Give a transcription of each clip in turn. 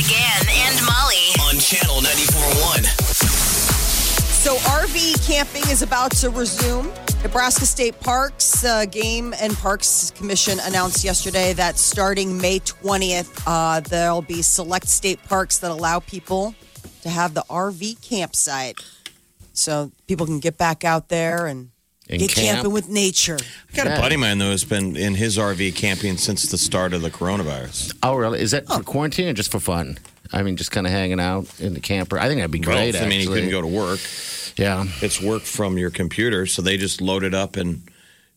Big Party DeGan and Molly. on channel 94.1. So RV camping is about to resume. Nebraska State Parks uh, Game and Parks Commission announced yesterday that starting May 20th, uh, there'll be select state parks that allow people to have the RV campsite. So people can get back out there and, And get camp. camping with nature. I got a buddy of mine though who's been in his RV camping since the start of the coronavirus. Oh, really? Is that for oh. quarantine or just for fun? I mean, just kind of hanging out in the camper. I think that'd be great. Both. I mean, he actually. couldn't go to work. Yeah. It's work from your computer, so they just loaded up and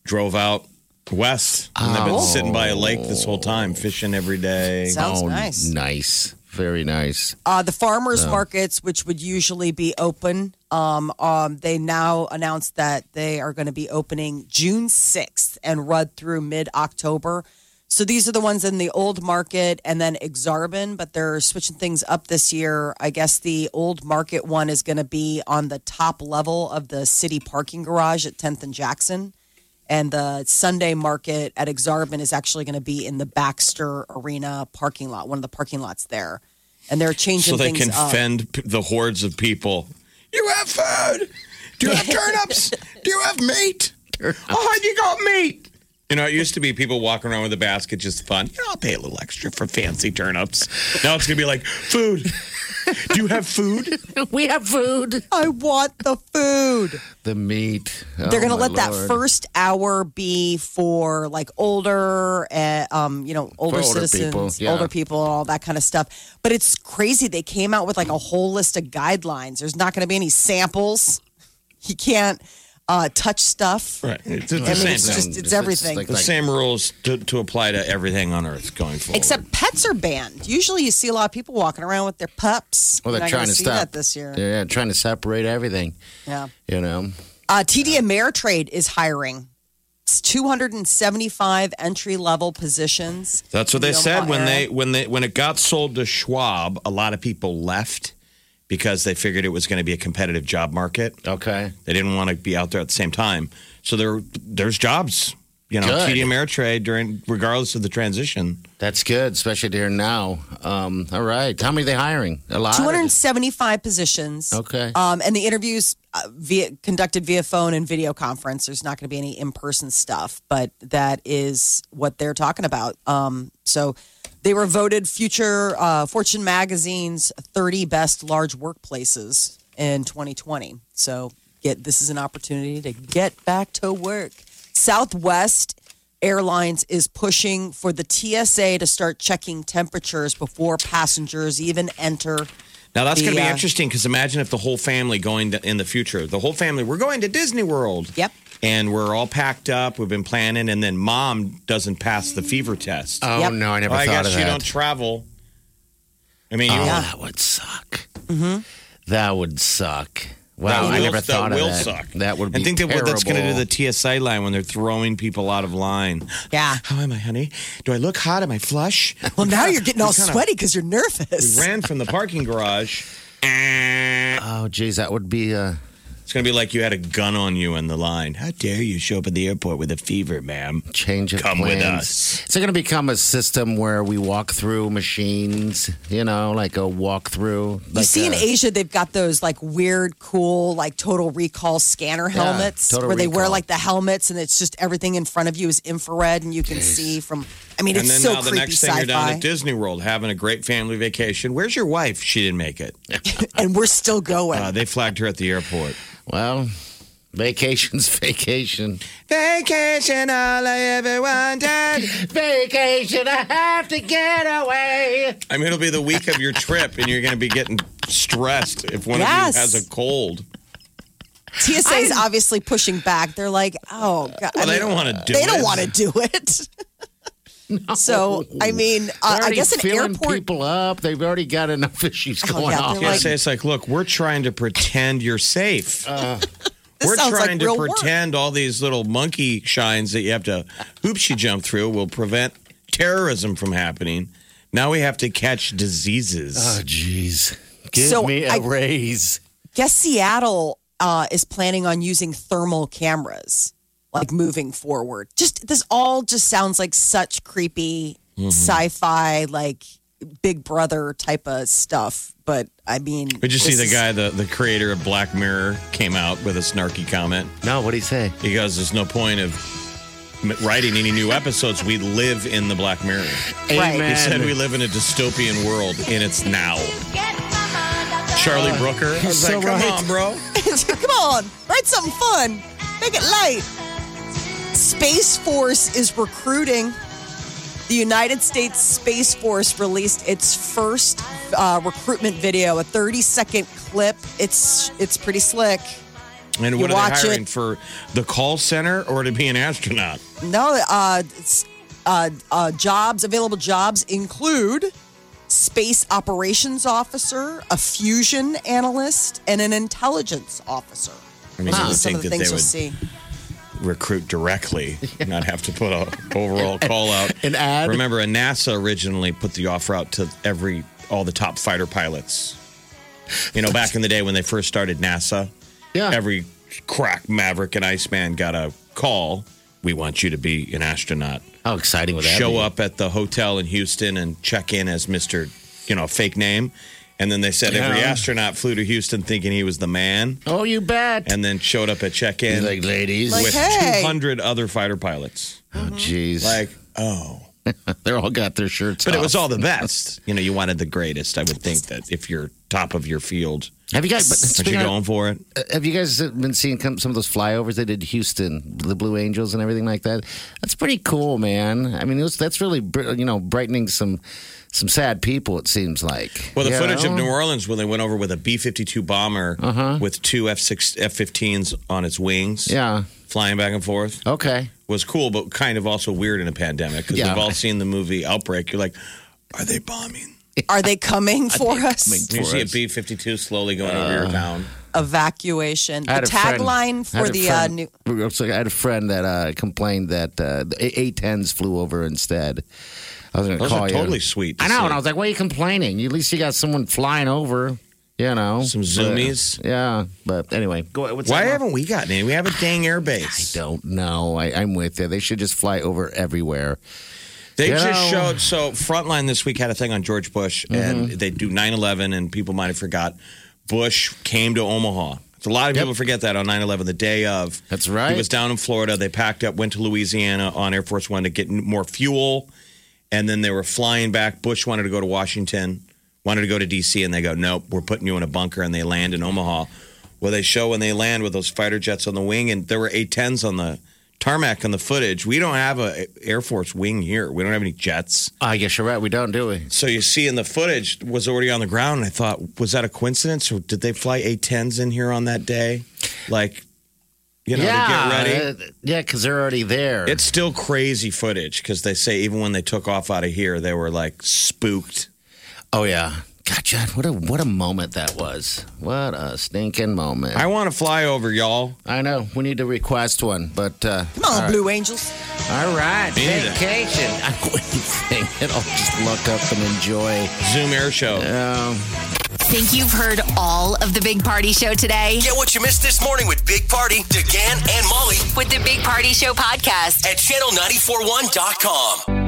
drove out west. And they've been sitting by a lake this whole time, fishing every day. Sounds oh, nice. Nice. Very nice. Uh, the farmers markets, which would usually be open, um, um, they now announced that they are going to be opening June 6th and run through mid October. So these are the ones in the old market and then Aksarben, but they're switching things up this year. I guess the old market one is going to be on the top level of the city parking garage at 10th and Jackson. And the Sunday market at Aksarben is actually going to be in the Baxter Arena parking lot, one of the parking lots there. And they're changing So they can up. fend the hordes of people. You have food? Do you have turnips? Do you have meat? Oh, you got meat. You know, it used to be people walking around with a basket just fun. You know, I'll pay a little extra for fancy turnips. Now it's going to be like, food. Do you have food? We have food. I want the food. The meat. They're Oh, going to my let that first hour be for like older, uh, um, you know, older older citizens, people, yeah. older people, and all that kind of stuff. But it's crazy. They came out with like a whole list of guidelines. There's not going to be any samples. You can't uh, touch stuff. Right. It's, it's the I mean, same it's thing. just- it's everything. the same rules to, to apply to everything on Earth going forward. Except pets are banned. Usually, you see a lot of people walking around with their pups. well, You're they're not trying gonna to see stop that this year. Yeah, trying to separate everything. Yeah. You know. Uh, TD Ameritrade is hiring. It's 275 entry level positions. That's what they the said Omaha when area. they when they when it got sold to Schwab. A lot of people left because they figured it was going to be a competitive job market. Okay. They didn't want to be out there at the same time. So there there's jobs. You know, Good. TD Ameritrade during regardless of the transition. That's good, especially here now. Um, all right. How many are they hiring? A lot? 275 positions. Okay. Um, and the interviews uh, via conducted via phone and video conference. There's not going to be any in person stuff, but that is what they're talking about. Um, so they were voted future uh, Fortune magazine's 30 best large workplaces in 2020. So get this is an opportunity to get back to work. Southwest Airlines is pushing for the TSA to start checking temperatures before passengers even enter. Now that's going to be uh, interesting because imagine if the whole family going to, in the future, the whole family, we're going to Disney World. Yep. And we're all packed up. We've been planning, and then mom doesn't pass the fever test. Oh, Yep. no. I never Well, I thought guess of you that. don't travel. I mean, Oh, you, that would suck. That would suck. Wow, that I will- never that thought of will that. suck. That would be I think that what that's going to do terrible. the TSA line when they're throwing people out of line. Yeah. How am I, honey? Do I look hot? Am I flush? Well, now you're getting all sweaty because you're nervous. We ran from the parking garage. Oh, geez, that would be. Uh, It's going to be like you had a gun on you in the line. How dare you show up at the airport with a fever, ma'am? change of Come with us. Is it going to become a system where we walk through machines? You know, like a walk through. You Like see in Asia, they've got those like weird, cool, like total recall scanner helmets Total where they wear like the helmets and it's just everything in front of you is infrared and you can see from. I mean, And it's then so now the creepy next thing you're down sci-fi, at Disney World having a great family vacation. Where's your wife? She didn't make it. and we're still going. Uh, they flagged her at the airport. Well, vacation's vacation. Vacation, all I ever wanted. Vacation, I have to get away. I mean, it'll be the week of your trip, and you're going to be getting stressed if one Yes. of you has a cold. TSA is obviously pushing back. They're like, oh god, Well, I they don't want to do they it. They don't want to do it. So, I mean, uh, I guess an filling airport. people up. They've already got enough issues Oh, going yeah, on. they're Yeah, like- say it's like, look, we're trying to pretend you're safe. This we're sounds like trying to real work. pretend all these little monkey shines that you have to hoops you jump through will prevent terrorism from happening. Now we have to catch diseases. Oh, jeez. Give So me a I- raise. guess Seattle uh, is planning on using thermal cameras, like moving forward. Just this all just sounds like such creepy Mm-hmm. sci-fi, like Big Brother type of stuff. But I mean, Did you see the guy, the, the creator of Black Mirror, came out with a snarky comment? No, what do you say? He goes, There's no point of writing any new episodes. We live in the Black Mirror. Right. He said we live in a dystopian world, and it's now. Charlie Brooker. I was so like, come right. on, bro. Come on, write something fun. Make it light. Space Force is recruiting. The United States Space Force released its first uh, recruitment video, a 30 second clip. It's it's pretty slick. And You what are watch they it. hiring for? The call center or to be an astronaut? No, uh, it's, uh, uh, jobs available jobs include space operations officer, a fusion analyst, and an intelligence officer. I mean, you would some of the things you'll see. Recruit directly, not have to put a overall call out. An ad? Remember, a NASA originally put the offer out to every all the top fighter pilots. You know, back in the day when they first started NASA, Yeah. every crack maverick and Iceman got a call. We want you to be an astronaut. How exciting would that Show be? up at the hotel in Houston and check in as Mister, you know, fake name. And then they said every Yeah. astronaut flew to Houston thinking he was the man, Oh, you bet. and then showed up at check-in like, ladies. Like, with hey. 200 other fighter pilots. oh, mm-hmm. jeez. Like, oh. They're all got their shirts on. But it off. was all the best. You know, you wanted the greatest. I would think that if you're top of your field, Have you guys? But aren't speaking you of- going for it? Uh, have you guys been seeing come- some of those flyovers they did Houston, the Blue Angels, and everything like that? That's pretty cool, man. I mean, it was, that's really br- you know brightening some some sad people. It seems like. Well, the You footage of? New Orleans when they went over with a B 52 bomber with two F 6 F 15s on its wings, Yeah. flying back and forth, Okay. was cool, but kind of also weird in a pandemic because Yeah. we've all seen the movie Outbreak. You're like, are they bombing? Are they coming for us? coming You for see a B 52 slowly going over your town. Evacuation. The had a friend- tagline for had a the uh, new. I had a friend that uh, complained that uh, the A10s flew over instead. I was going to Those call are you. totally sweet. to I know, see. and I was like, "Why are you complaining? At least you got someone flying over." You know, Some But- zoomies. yeah, but anyway, go. What's Why that? haven't we gotten any? We have a dang air I base. don't know. I, I'm with you. They should just fly over everywhere. They You just know. showed so Frontline this week had a thing on George Bush, and mm-hmm. they do 9/11, and people might have forgot. Bush came to Omaha. So a lot of Yep. people forget that on 9/11, the day of. That's right. He was down in Florida. They packed up, went to Louisiana on Air Force One to get more fuel, and then they were flying back. Bush wanted to go to Washington, wanted to go to D.C., and they go, "Nope, we're putting you in a bunker," and they land in Omaha. Well, they show when they land with those fighter jets on the wing, and there were A-10s on the tarmac on the footage. We don't have a Air Force wing here. We don't have any jets. I guess you're right. We don't, do we? So you see in the footage was already on the ground. And I thought, was that a coincidence, or did they fly A-10s in here on that day? Like, you know, to get ready. uh, yeah, because they're already there. It's still crazy footage because they say even when they took off out of here, they were like spooked. oh yeah. God, John, what a what a moment that was. What a stinking moment. I want to fly over, y'all. I know we need to request one, but uh, Come on, Blue Angels. all right, Me neither. vacation. I wouldn't think it. I'll just look up and enjoy. Zoom air show. Um, Think you've heard all of the Big Party Show today? Get what you missed this morning with Big Party, DeGan, and Molly With the Big Party Show podcast. at channel941.com.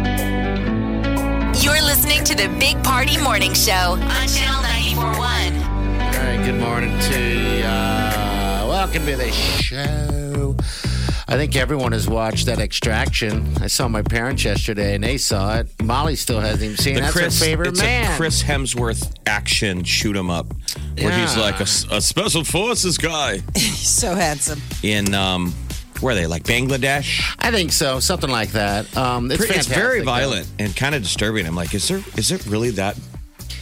You're listening to the Big Party Morning Show on Channel 941. all right, good morning to you. Uh, welcome to the show. I think everyone has watched that extraction. I saw my parents yesterday and they saw it. Molly still hasn't even seen it. That's her favorite it's man. a Chris Hemsworth action shoot 'em up, where he's Yeah. like a, special forces guy He's so handsome. in um, where are they like Bangladesh? I think so, something like that. Um, it's, It's, fantastic, very though. violent and kind of disturbing. I'm like, is there is it really that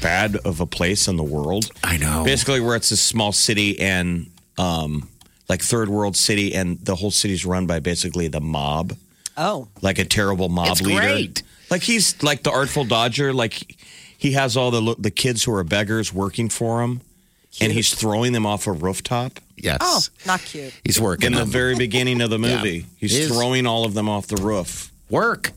bad of a place in the world? I know. Basically, where it's a small city and um, like third world city, and the whole city's run by basically the mob, Oh, like a terrible mob It's leader. great. Like he's like the Artful Dodger. Like he has all the the kids who are beggars working for him, and he's throwing them off a rooftop. Yes. Oh, not cute. He's working. In the on very beginning of the movie, He he's is. throwing all of them off the roof. Work.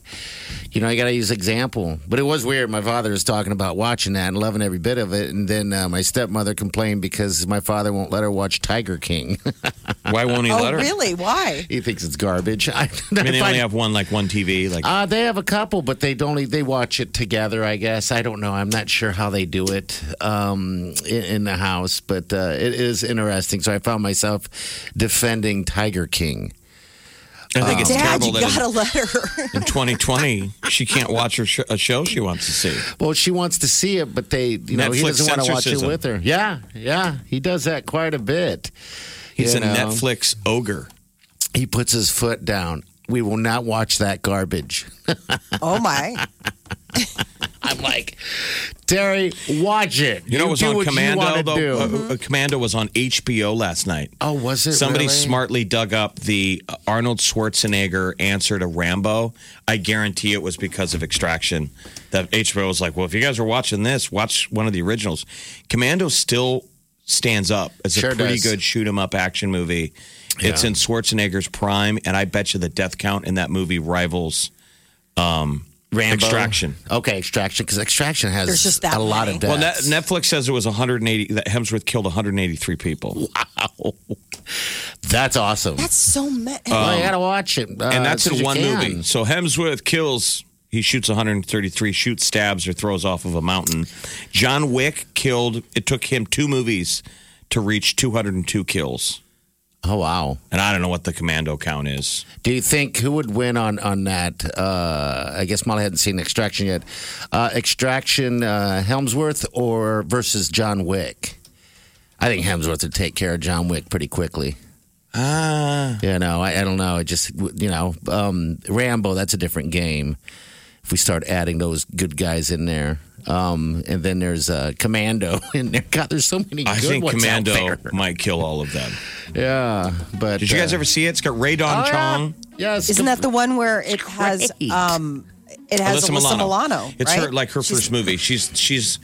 You know, you got to use example. But it was weird. My father was talking about watching that and loving every bit of it. And then uh, my stepmother complained because my father won't let her watch Tiger King. Why won't he Oh, let her? really? Why? he thinks it's garbage. I, I mean, they only have one like one TV. Like Uh, they have a couple, but they don't only they watch it together. I guess I don't know. I'm not sure how they do it um, in, in the house, but uh, it is interesting. So I found myself defending Tiger King. I think it's Dad, terrible you that gotta let her. in, in 2020 she can't watch her sh- a show she wants to see. Well, she wants to see it, but they, you know, he Netflix doesn't want to watch it censorship. with her. Yeah, yeah, he does that quite a bit. He's You a know? Netflix ogre. He puts his foot down. We will not watch that garbage. oh my! I'm like, Terry, watch it. You know, it was on Commando though. Uh, uh, Commando was on HBO last night. oh, was it? Somebody really? smartly dug up the uh, Arnold Schwarzenegger answer to Rambo. I guarantee it was because of Extraction. That HBO was like, well, if you guys are watching this, watch one of the originals. Commando still stands up It's Sure a pretty does. good shoot 'em up action movie. It's in Schwarzenegger's prime, and I bet you the death count in that movie rivals Rambo. Extraction. Okay, Extraction, because Extraction has There's just that a lot many. of Well, deaths. Net- Netflix says it was 180. That Hemsworth killed 183 people. Wow. That's awesome. That's so many. well, you gotta watch it, uh, and that's as soon as in one can. movie. So Hemsworth kills. He shoots 133, shoots, stabs, or throws off of a mountain. John Wick killed. It took him two movies to reach 202 kills. Oh wow! And I don't know what the commando count is. Do you think who would win on on that? Uh, I guess Molly hadn't seen Extraction yet. Uh, Extraction, uh, Hemsworth, or versus John Wick? I think Hemsworth would take care of John Wick pretty quickly. Ah, You know, I, I don't know. I just you know, um, Rambo. That's a different game. If we start adding those good guys in there, um, and then there's uh, Commando and there. God, there's so many. I good think ones out Commando there. might kill all of them. Yeah, but Did you guys uh, ever see it? It's got Rae Dawn oh, yeah. Chong. Yes, Isn't that the one where it has um it has Alyssa, Milano? It's right? her like her She's- first movie. She's she's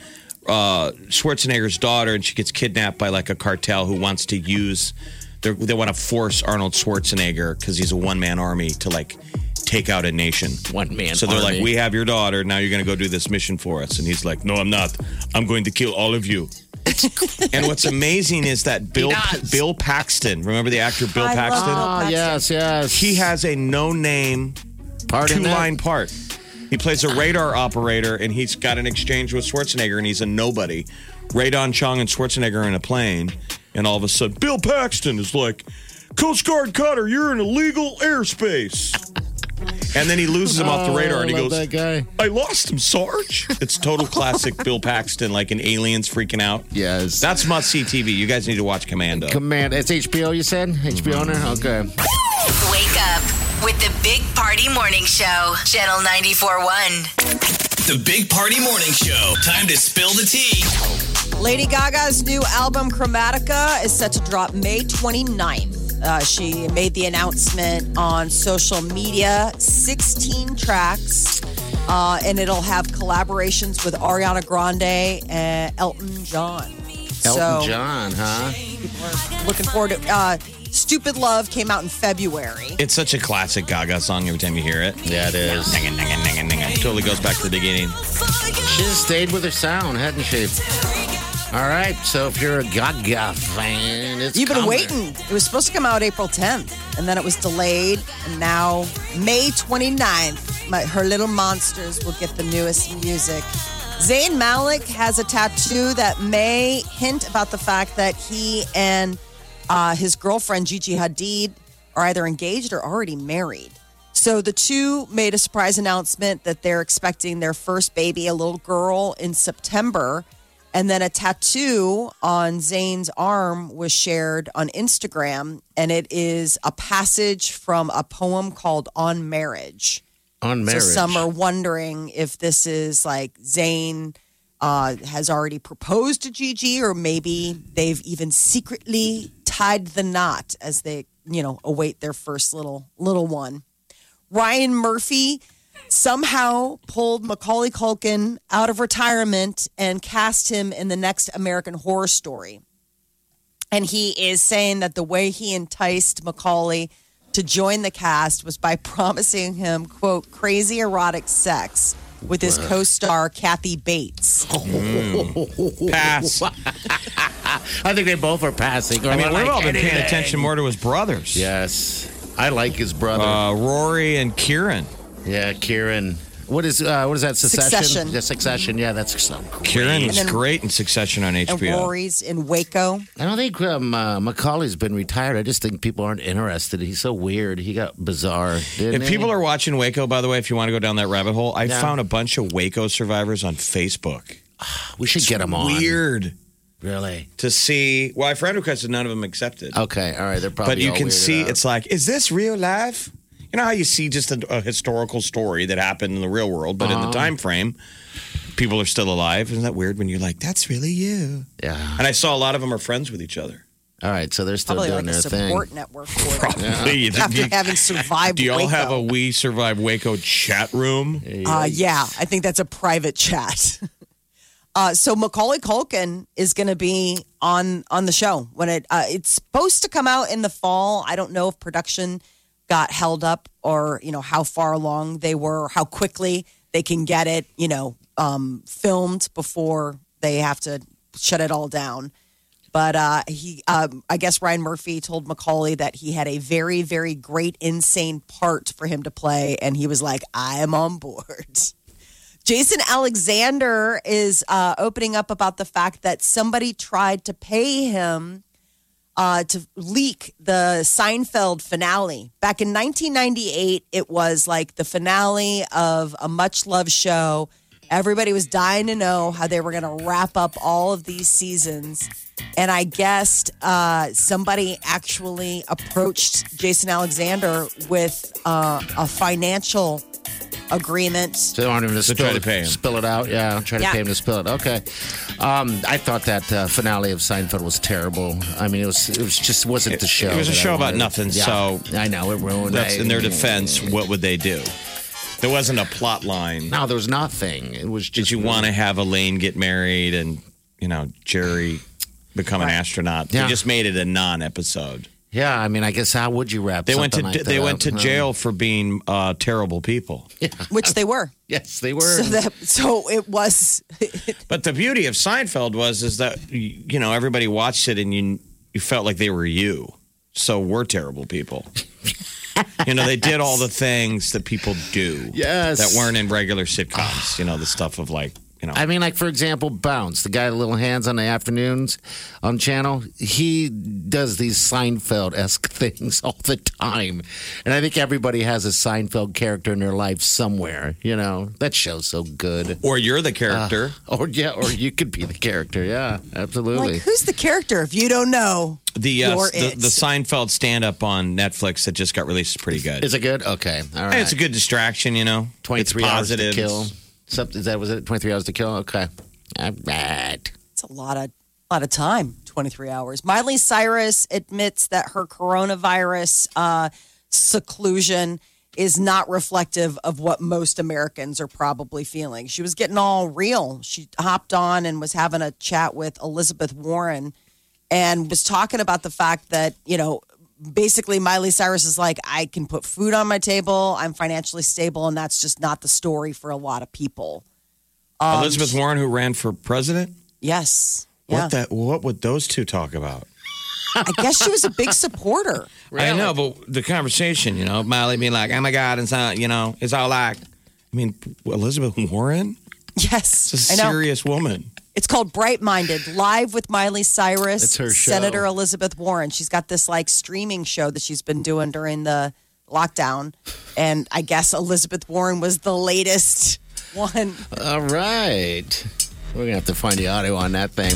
uh, Schwarzenegger's daughter, and she gets kidnapped by like a cartel who wants to use. They want to force Arnold Schwarzenegger because he's a one man army to like take out a nation. one man? So they're army. like, "We have your daughter. Now you're going to go do this mission for us." And he's like, "No, I'm not. I'm going to kill all of you." and what's amazing is that Bill does. Bill Paxton. Remember the actor Bill I Paxton? Bill Oh Paxton. yes, yes. He has a no name part two line part. He plays a radar operator and he's got an exchange with Schwarzenegger and he's a nobody. Rae Dawn Chong and Schwarzenegger are in a plane, and all of a sudden, Bill Paxton is like, Coast Guard Cutter, you're in illegal airspace. And then he loses him off the oh, radar and he Oh, I love goes, that guy. I lost him, Sarge. It's total classic Bill Paxton, like an aliens freaking out. Yes. That's must see TV. You guys need to watch Commando. Command. It's HBO. You said HBO mm-hmm. owner. Okay. Wake up with the Big Party Morning Show, Channel 94.1. The Big Party Morning Show. Time to spill the tea. Lady Gaga's new album Chromatica is set to drop May 29th. Uh, she made the announcement on social media 16 tracks, uh, and it'll have collaborations with Ariana Grande and Elton John. Elton so, John, huh? people are looking forward to uh, Stupid Love came out in February. It's such a classic Gaga song every time you hear it. Yeah, it is. Totally goes back to the beginning. She just stayed with her sound, hadn't she? All right. So if you're a Gaga fan, it's You've been coming. waiting. It was supposed to come out April 10th, and then it was delayed, and now May 29th, my, her little monsters will get the newest music. Zayn Malik has a tattoo that may hint about the fact that he and uh, his girlfriend Gigi Hadid are either engaged or already married. So the two made a surprise announcement that they're expecting their first baby, a little girl, in September. And then a tattoo on Zayn's arm was shared on Instagram, and it is a passage from a poem called On Marriage. on marriage. So some are wondering if this is like Zayn uh, has already proposed to Gigi, or maybe they've even secretly tied the knot as they, you know, await their first little little one. Ryan Murphy somehow pulled Macaulay Culkin out of retirement and cast him in the next American Horror Story. And he is saying that the way he enticed Macaulay to join the cast was by promising him, quote, crazy erotic sex with his co star, Kathy Bates. Pass. I think they both are passing. I mean, Or we've like all been paying attention more to his brothers. Yes. I like his brother. Uh, Rory and Kieran. Yeah, Kieran. What is uh, what is that? Succession. Succession. Yeah, Succession. Yeah, that's so great. Kieran was And then- great in Succession on And HBO. Rory's in Waco. I don't think um, uh, Macaulay's been retired. I just think people aren't interested. He's so weird. He got bizarre. Didn't If he? people are watching Waco, by the way, if you want to go down that rabbit hole, I Yeah. found a bunch of Waco survivors on Facebook. we should get them on. Weird Really? to see. Well, I friend requested, none of them accepted. Okay. All right. They're probably. but you all can weirded see out. it's like, is this real life? You know how you see just a, a historical story that happened in the real world, but in Uh-huh. the time frame, people are still alive. Isn't that weird when you're like, that's really you? Yeah. And I saw a lot of them are friends with each other. All right. So they're still Probably doing like a their thing. support network for them. Probably. After having survived Do y'all Waco. have a We Survive Waco chat room? Uh, yeah, I think that's a private chat. Uh, so Macaulay Culkin is going to be on on the show when it uh, it's supposed to come out in the fall. I don't know if production got held up or you know how far along they were, how quickly they can get it, you know, um, filmed before they have to shut it all down. But uh, he, um, I guess Ryan Murphy told Macaulay that he had a very, very great, insane part for him to play, and he was like, "I am on board." Jason Alexander is uh, opening up about the fact that somebody tried to pay him uh, to leak the Seinfeld finale. Back in 1998, it was like the finale of a much loved show. Everybody was dying to know how they were going to wrap up all of these seasons. And I guessed uh, somebody actually approached Jason Alexander with uh, a financial agreement So they want him to spill, try to it, pay him. spill it out. Yeah, try to Yeah. pay him to spill it. Okay. Um, I thought that uh, finale of Seinfeld was terrible. I mean, it was it was just wasn't the show. it was a that I show about wanted. nothing, Yeah. so- I know it ruined. That's I- in their defense. What would they do? There wasn't a plot line. No, there was nothing. It was Just Did you want to have Elaine get married and you know Jerry become an astronaut? Yeah. They just made it a non-episode. Yeah, I mean, I guess how would you wrap? They went to like they that went to up? jail for being uh, terrible people. yeah. which they were. Yes, they were. So that so it was But the beauty of Seinfeld was is that you know everybody watched it and you you felt like they were you. So we're terrible people. you know they did all the things that people do. Yes. That weren't in regular sitcoms. you know the stuff of like you know. I mean, like for example, Bounce, the guy with little hands on the afternoons on channel, he does these Seinfeld esque things all the time, and I think everybody has a Seinfeld character in their life somewhere. You know, that show's so good. or you're the character. Or yeah, or you could be the character. Yeah, absolutely. like who's the character if you don't know? the, uh, You're the it. the Seinfeld stand up on Netflix that just got released is pretty good. Is it good? Okay, all right. Hey, it's a good distraction, you know. Twenty three It's three hours to kill. Something that was it? Twenty three hours to kill. Okay, all right. It's a lot of lot of time. Twenty three hours. Miley Cyrus admits that her coronavirus uh, seclusion is not reflective of what most Americans are probably feeling. She was getting all real. She hopped on and was having a chat with Elizabeth Warren and was talking about the fact that, you know, basically Miley Cyrus is like, I can put food on my table, I'm financially stable, and that's just not the story for a lot of people. Um, Elizabeth Warren, who ran for president. Yes. Yeah. What that? What would those two talk about? I guess she was a big supporter. I know, but the conversation, you know, Miley being like, "Oh my God," and so, you know, it's all like, I mean, Elizabeth Warren, Yes, it's a I know. serious woman. It's called Bright Minded, live with Miley Cyrus, It's her show. Senator Elizabeth Warren. She's got this like streaming show that she's been doing during the lockdown, and I guess Elizabeth Warren was the latest one. All right. We're gonna have to find the audio on that thing.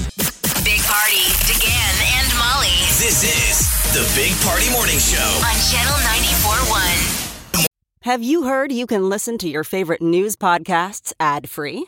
Big Party, DeGan and Molly This is the Big Party Morning Show. on Channel 94.1. Have you heard you can listen to your favorite news podcasts ad free?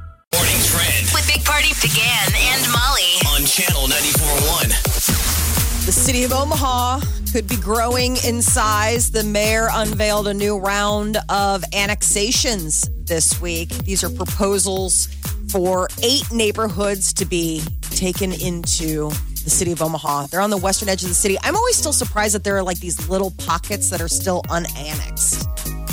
Morning Trend With Big Party DeGan and Molly. on Channel 94.1. The city of Omaha could be growing in size. The mayor unveiled a new round of annexations this week. These are proposals for eight neighborhoods to be taken into the city of Omaha. They're on the western edge of the city. I'm always still surprised that there are like these little pockets that are still unannexed.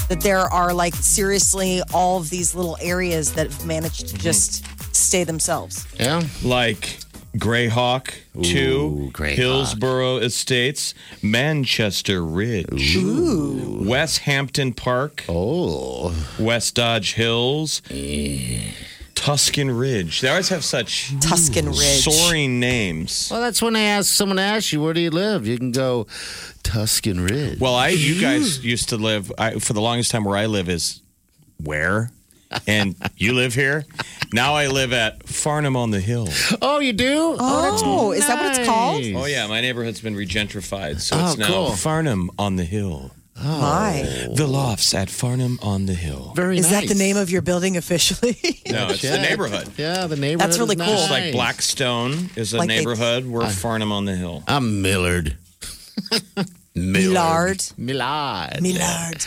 That there are like seriously all of these little areas that have managed to mm-hmm. just stay themselves. Yeah. Like Greyhawk, two, Greyhawk. Hillsborough Estates, Manchester Ridge, West Hampton Park, Oh. West Dodge Hills, Tuscan Ridge. They always have such Tuscan Ridge. soaring names. Well, that's when they ask someone asks you, where do you live? You can go Tuscan Ridge. Well, I you guys used to live I, for the longest time where I live is where, and you live here. Now I live at Farnam on the Hill. oh, you do? Oh, oh is that what it's called? Oh yeah, my neighborhood's been regentrified, so Oh, it's now cool. Farnam on the Hill. My. The lofts at Farnam on the Hill. Very nice. Is that the name of your building officially? No, it's the neighborhood. Yeah, the neighborhood. That's really is cool. It's like. Blackstone is a Like neighborhood. We're Farnam on the Hill. I'm Millard. Millard. Millard. Millard.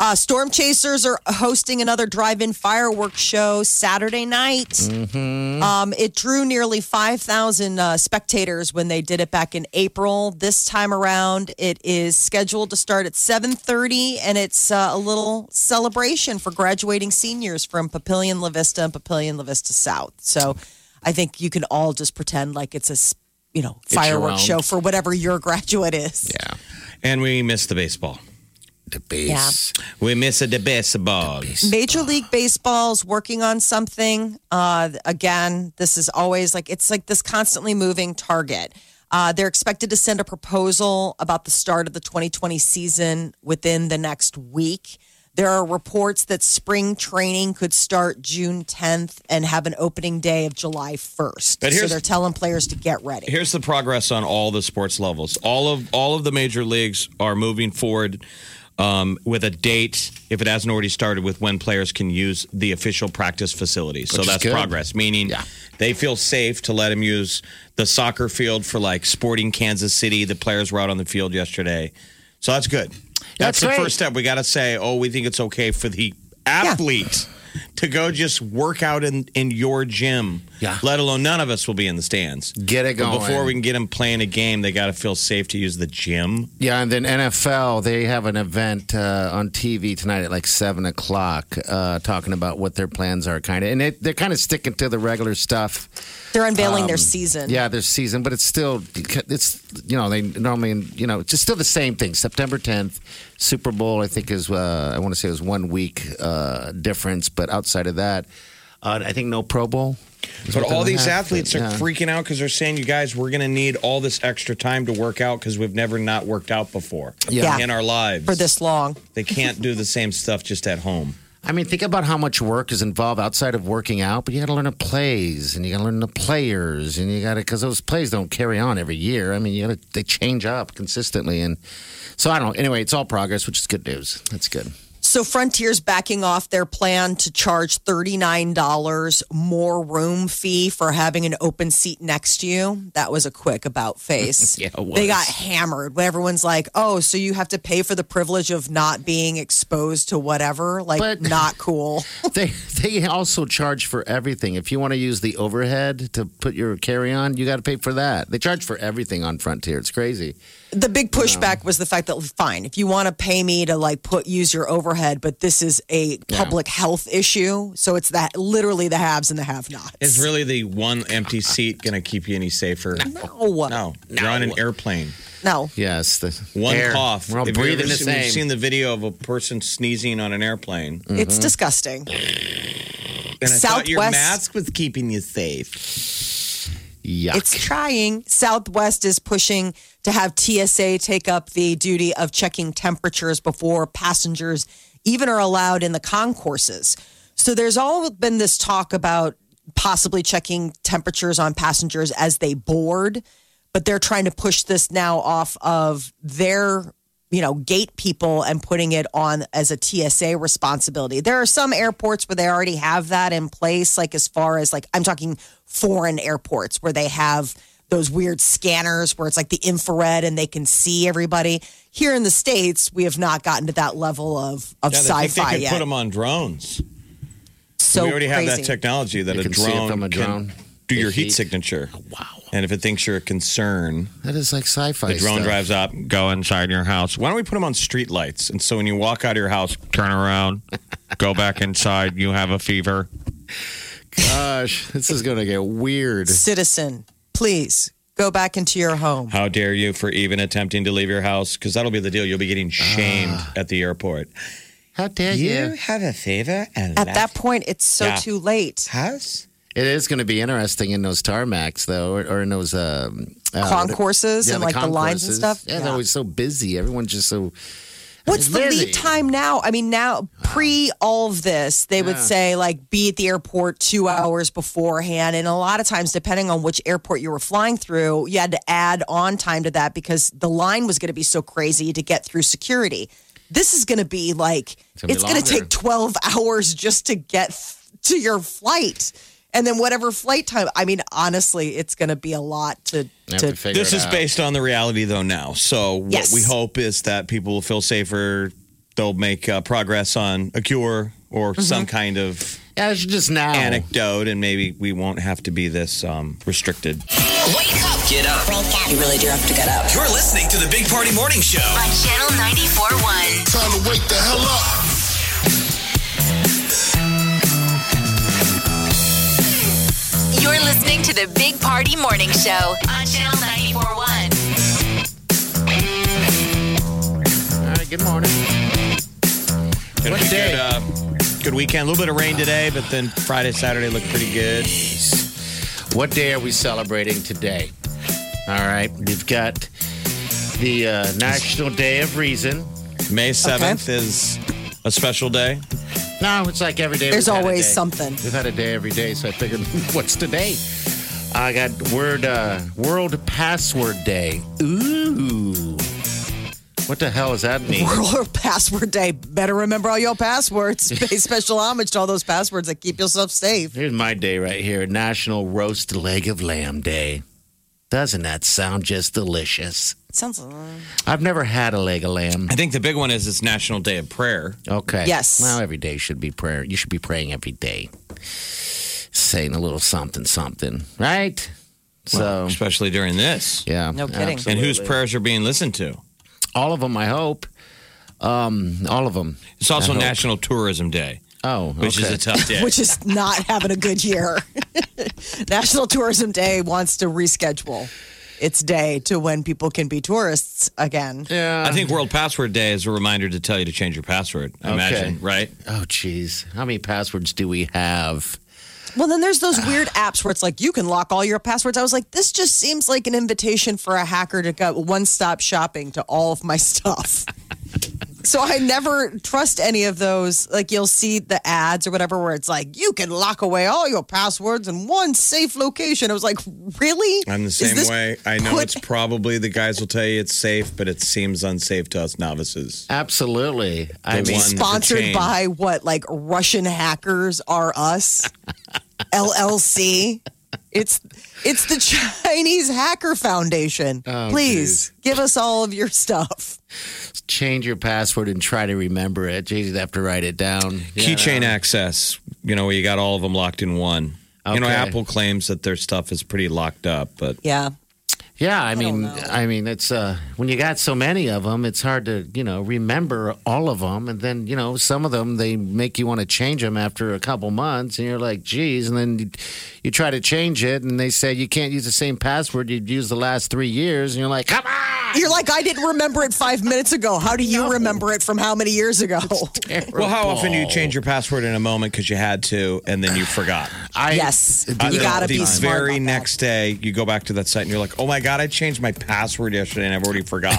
Uh, Storm Chasers are hosting another drive-in fireworks show Saturday night. Mm-hmm. Um, it drew nearly 5,000 uh, spectators when they did it back in April. This time around, it is scheduled to start at 7.30, and it's uh, a little celebration for graduating seniors from Papillion La Vista and Papillion La Vista South. So I think you can all just pretend like it's a, you know fireworks show for whatever your graduate is. Yeah. And we miss the baseball. The base. We miss the baseball. Major League Baseball's working on something. Uh, again, this is always like it's like this constantly moving target. Uh, they're expected to send a proposal about the start of the 2020 season within the next week. There are reports that spring training could start June 10th and have an opening day of July 1st. But so they're telling players to get ready. Here's the progress on all the sports levels. All of all of the major leagues are moving forward um, with a date, if it hasn't already started, with when players can use the official practice facilities. So Which is that's good. progress, meaning Yeah. they feel safe to let them use the soccer field for like Sporting Kansas City. The players were out on the field yesterday, so that's good. That's, That's the great. first step. We got to say, oh, we think it's okay for the athlete to go just work out in in your gym. Yeah. Let alone none of us will be in the stands. Get it But going. before we can get them playing a game, they got to feel safe to use the gym. Yeah, and then NFL, they have an event uh, on TV tonight at like seven o'clock, uh, talking about what their plans are, kind of, and it, they're kind of sticking to the regular stuff. They're unveiling their season. Um, Yeah, their season, but it's still, it's you know, they normally, you know, it's just still the same thing. September tenth, Super Bowl, I think is, uh, I want to say it was one week uh, difference, but outside of that, uh, I think no Pro Bowl. But all these have, athletes but, are freaking out because they're saying, "You guys, we're going to need all this extra time to work out because we've never not worked out before Yeah. in our lives For this long. They can't do the same stuff just at home. I mean, think about how much work is involved outside of working out, but you got to learn the plays and you got to learn the players and you got to, because those plays don't carry on every year. I mean, you got to, they change up consistently. And so I don't know. Anyway, it's all progress, which is good news. That's good. So Frontier's backing off their plan to charge $39 more room fee for having an open seat next to you. That was a quick about face. Yeah. They got hammered. when Everyone's like, "Oh, so you have to pay for the privilege of not being exposed to whatever?" Like But- not cool. They they also charge for everything. If you want to use the overhead to put your carry on, you got to pay for that. They charge for everything on Frontier. It's crazy. The big pushback was the fact that fine, if you want to pay me to like put use your overhead overhead, but this is a public health issue. So it's that literally the haves and the have-nots. Is really the one empty seat going to keep you any safer? no, No. You're on an airplane. no. Yes, the One air. cough. We're all Have you breathing ever the seen, same. We've seen the video of a person sneezing on an airplane. Mm-hmm. It's disgusting. And I thought your Southwest- mask was keeping you safe. Yuck. It's trying. Southwest is pushing to have TSA take up the duty of checking temperatures before passengers even are allowed in the concourses. So there's all been this talk about possibly checking temperatures on passengers as they board, but they're trying to push this now off of their you know, gate people and putting it on as a TSA responsibility. There are some airports where they already have that in place, like as far as like I'm talking foreign airports where they have those weird scanners where it's like the infrared and they can see everybody. Here in the States, we have not gotten to that level of, of Yeah, sci-fi they could yet. put them on drones. so we already crazy. have that technology that You a can see it drone can drone. Do your heat heat. signature. wow. And if it thinks you're a concern, That is like sci-fi. the drone stuff. drives up, go inside your house. Why don't we put them on street lights? And so when you walk out of your house, turn around, go back inside. You have a fever. Gosh, this is going to get weird. Citizen, please go back into your home. How dare you for even attempting to leave your house? Because that'll be the deal. You'll be getting shamed Ah. at the airport. How dare you? You have a fever and At that point, it's so Yeah. too late. house? It is going to be interesting in those tarmacs, though, or, or in those um, uh, Concourses and, like, the lines and stuff? Yeah, Yeah. they're always so busy. Everyone's just so. What's the busy. lead time now? I mean, now pre all of this, they would say like be at the airport two hours beforehand. And a lot of times, depending on which airport you were flying through, you had to add on time to that because the line was going to be so crazy to get through security. This is going to be like, it's going to take 12 hours just to get to your flight. And then whatever flight time, I mean, honestly, it's going to be a lot to, to to figure This it is out. based on the reality, though, now. So, Yes. what we hope is that people will feel safer. They'll make uh, progress on a cure or Mm-hmm. some kind of Yeah, it's just now. anecdote, and maybe we won't have to be this um, restricted. Wake up Get up. You really do have to get up. You're listening to the Big Party Morning Show. on Channel 94.1. Time to wake the hell up. You're listening to the Big Party Morning Show on Channel 94.1. All right, good morning. Gonna What day? Good, uh, good weekend. A little bit of rain today, but then Friday, Saturday look pretty good. What day are we celebrating today? All right, we've got the uh, National Day of Reason. May 7th is a special day. No, it's like every day. There's we've had a always something. We've had a day every day, so I figured, what's today? I got word uh, World Password Day. Ooh, what the hell does that mean? World Password Day. Better remember all your passwords. Pay special homage to all those passwords that keep yourself safe. Here's my day right here National Roast Leg of Lamb Day. Doesn't that sound just delicious? Sounds. I've never had a leg of lamb. I think the big one is it's National Day of Prayer. Okay. Yes. Well, every day should be prayer. You should be praying every day, saying a little something, something, right? So, especially during this. yeah. No kidding. And whose prayers are being listened to? All of them, I hope. Um, all of them. It's also National Tourism Day, Oh, which okay. is a tough day. Which is not having a good year. National Tourism Day wants to reschedule its day to when people can be tourists again. yeah. I think World Password Day is a reminder to tell you to change your password. I Okay. imagine, right? Oh, geez. How many passwords do we have? Well, then there's those weird apps where it's like you can lock all your passwords. I was like, this just seems like an invitation for a hacker to go one stop shopping to all of my stuff. So I never trust any of those. Like you'll see the ads or whatever where it's like you can lock away all your passwords in one safe location. I was like, really? I'm the same way. I know put- it's probably the guys will tell you it's safe, but it seems unsafe to us novices. Absolutely. I The mean, sponsored by what like Russian hackers are us LLC. It's it's the Chinese Hacker Foundation. Oh, Please give us all of your stuff. change your password and try to remember it. Geez, you'd have to write it down. Keychain access, you know, you got all of them locked in one. You know, Apple claims that their stuff is pretty locked up, but Yeah. Yeah, I mean, I, mean, it's uh, when you got so many of them, it's hard to you know remember all of them, and then you know some of them they make you want to change them after a couple months, and you're like, geez, and then you, you try to change it, and they say you can't use the same password you'd used the last three years, and you're like, come on. You're like, I didn't remember it five minutes ago. How do you remember it from how many years ago? Well, how often do you change your password in a moment because you had to and then you forgot? I, yes, do you got to the be smart. very about that. next day, you go back to that site and you're like, "Oh my god, I changed my password yesterday and I've already forgot."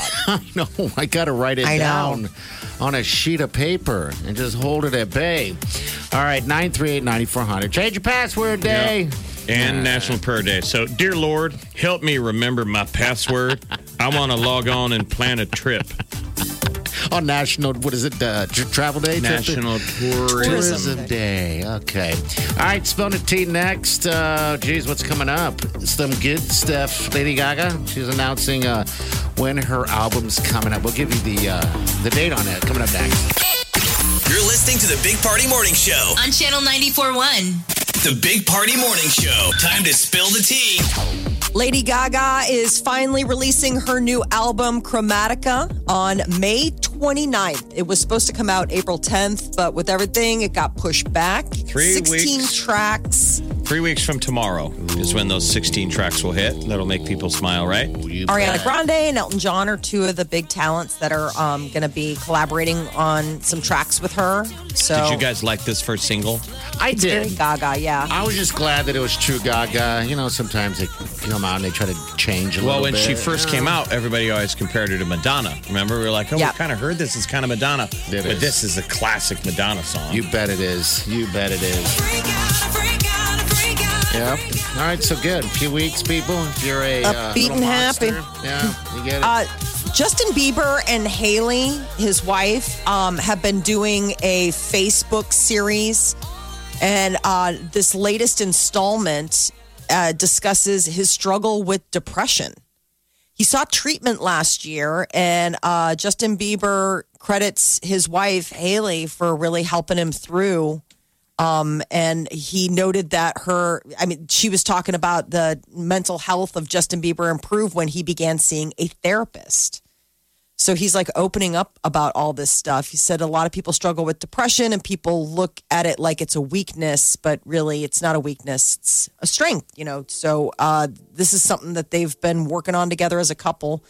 No, I got to write it I know. down on a sheet of paper and just hold it at bay. All right, 938 9400. Change your password day. and National Prayer Day. So, dear Lord, help me remember my password. I want to log on and plan a trip. On National, what is it, uh, tr- Travel Day? National Tourism. Tourism Day. Okay. All right, Spell the T next. Uh, geez, what's coming up? Some good stuff. Lady Gaga, she's announcing uh, when her album's coming up. We'll give you the uh, the date on it coming up next. You're listening to the Big Party Morning Show. On Channel 94.1. The Big Party Morning Show. Time to spill the tea. Lady Gaga is finally releasing her new album, Chromatica, on May 29th. It was supposed to come out April 10th, but with everything, it got pushed back. Three 16 weeks. tracks. Three weeks from tomorrow is when those 16 tracks will hit. That'll make people smile, right? You Ariana bet. Grande and Elton John are two of the big talents that are um, going to be collaborating on some tracks with her. So Did you guys like this first single? I It's very did. Gaga, yeah. I was just glad that it was true Gaga. You know, sometimes they come out and they try to change a Well, little when bit. she first came out, everybody always compared her to Madonna. Remember, we were like, "Oh, Yeah. we kind of heard this. It's kind of Madonna." It but is. this is a classic Madonna song. You bet it is. You bet it is. Yep. All right, so good. A few weeks, people. If you're a uh, Upbeat little and happy. monster, Yeah, you get it. Uh, Justin Bieber and Haley, his wife, um, have been doing a Facebook series, and uh, this latest installment uh, discusses his struggle with depression. He sought treatment last year, and uh, Justin Bieber credits his wife Haley for really helping him through. Um, and he noted that her, I mean, she was talking about the mental health of Justin Bieber improved when he began seeing a therapist. So he's like opening up about all this stuff. He said a lot of people struggle with depression and people look at it like it's a weakness, but really it's not a weakness, it's a strength, you know. So uh, this is something that they've been working on together as a couple.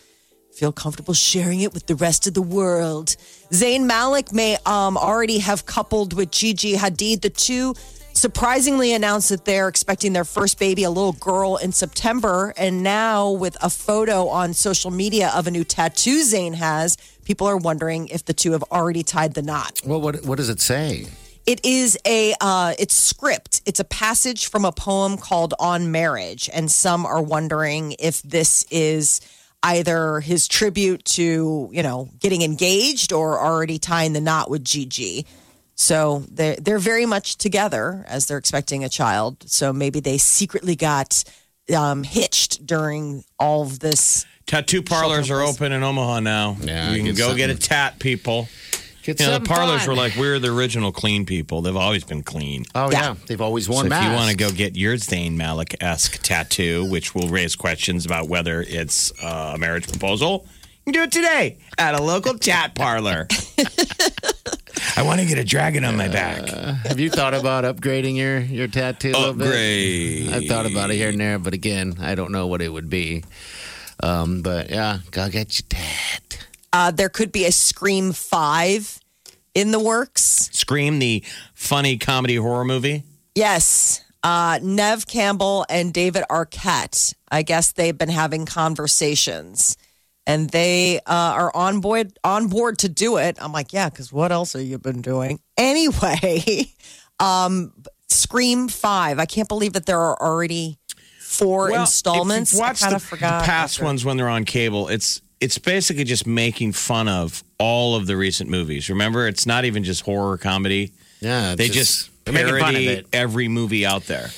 Feel comfortable sharing it with the rest of the world. Zayn Malik may um, already have coupled with Gigi Hadid. The two surprisingly announced that they're expecting their first baby, a little girl, in September. And now, with a photo on social media of a new tattoo Zayn has, people are wondering if the two have already tied the knot. well, what what does it say? It is a uh, it's script. It's a passage from a poem called "On Marriage," and some are wondering if this is either his tribute to you know getting engaged or already tying the knot with Gigi. So they're they're very much together as they're expecting a child. So maybe they secretly got um, hitched during all of this. Tattoo parlors are open in Omaha now. Yeah, you can get go get a tat, people. Get You know, the parlors fun. were like, we're the original clean people. They've always been clean. Oh Yeah. yeah, they've always worn. So worn if masks. you want to go get your Zayn Malik esque tattoo, which will raise questions about whether it's uh, a marriage proposal, you can do it today at a local tat parlor. I want to get a dragon on my back. Have you thought about upgrading your your tattoo a little bit? Upgrade. I've thought about it here and there, but again, I don't know what it would be. Um, but yeah, go get your tat. Uh, there could be a Scream Five in the works. Scream, the funny comedy horror movie. Yes. Uh, Nev Campbell and David Arquette. I guess they've been having conversations and they uh, are on board on board to do it. I'm like, yeah, because what else have you been doing? Anyway, um, Scream Five. I can't believe that there are already four Well, installments. If you've I kind the of forgot. past after- ones when they're on cable. It's it's basically just making fun of all of the recent movies. Remember, it's not even just horror comedy. Yeah, They just, they're fun of parody it. every movie out there.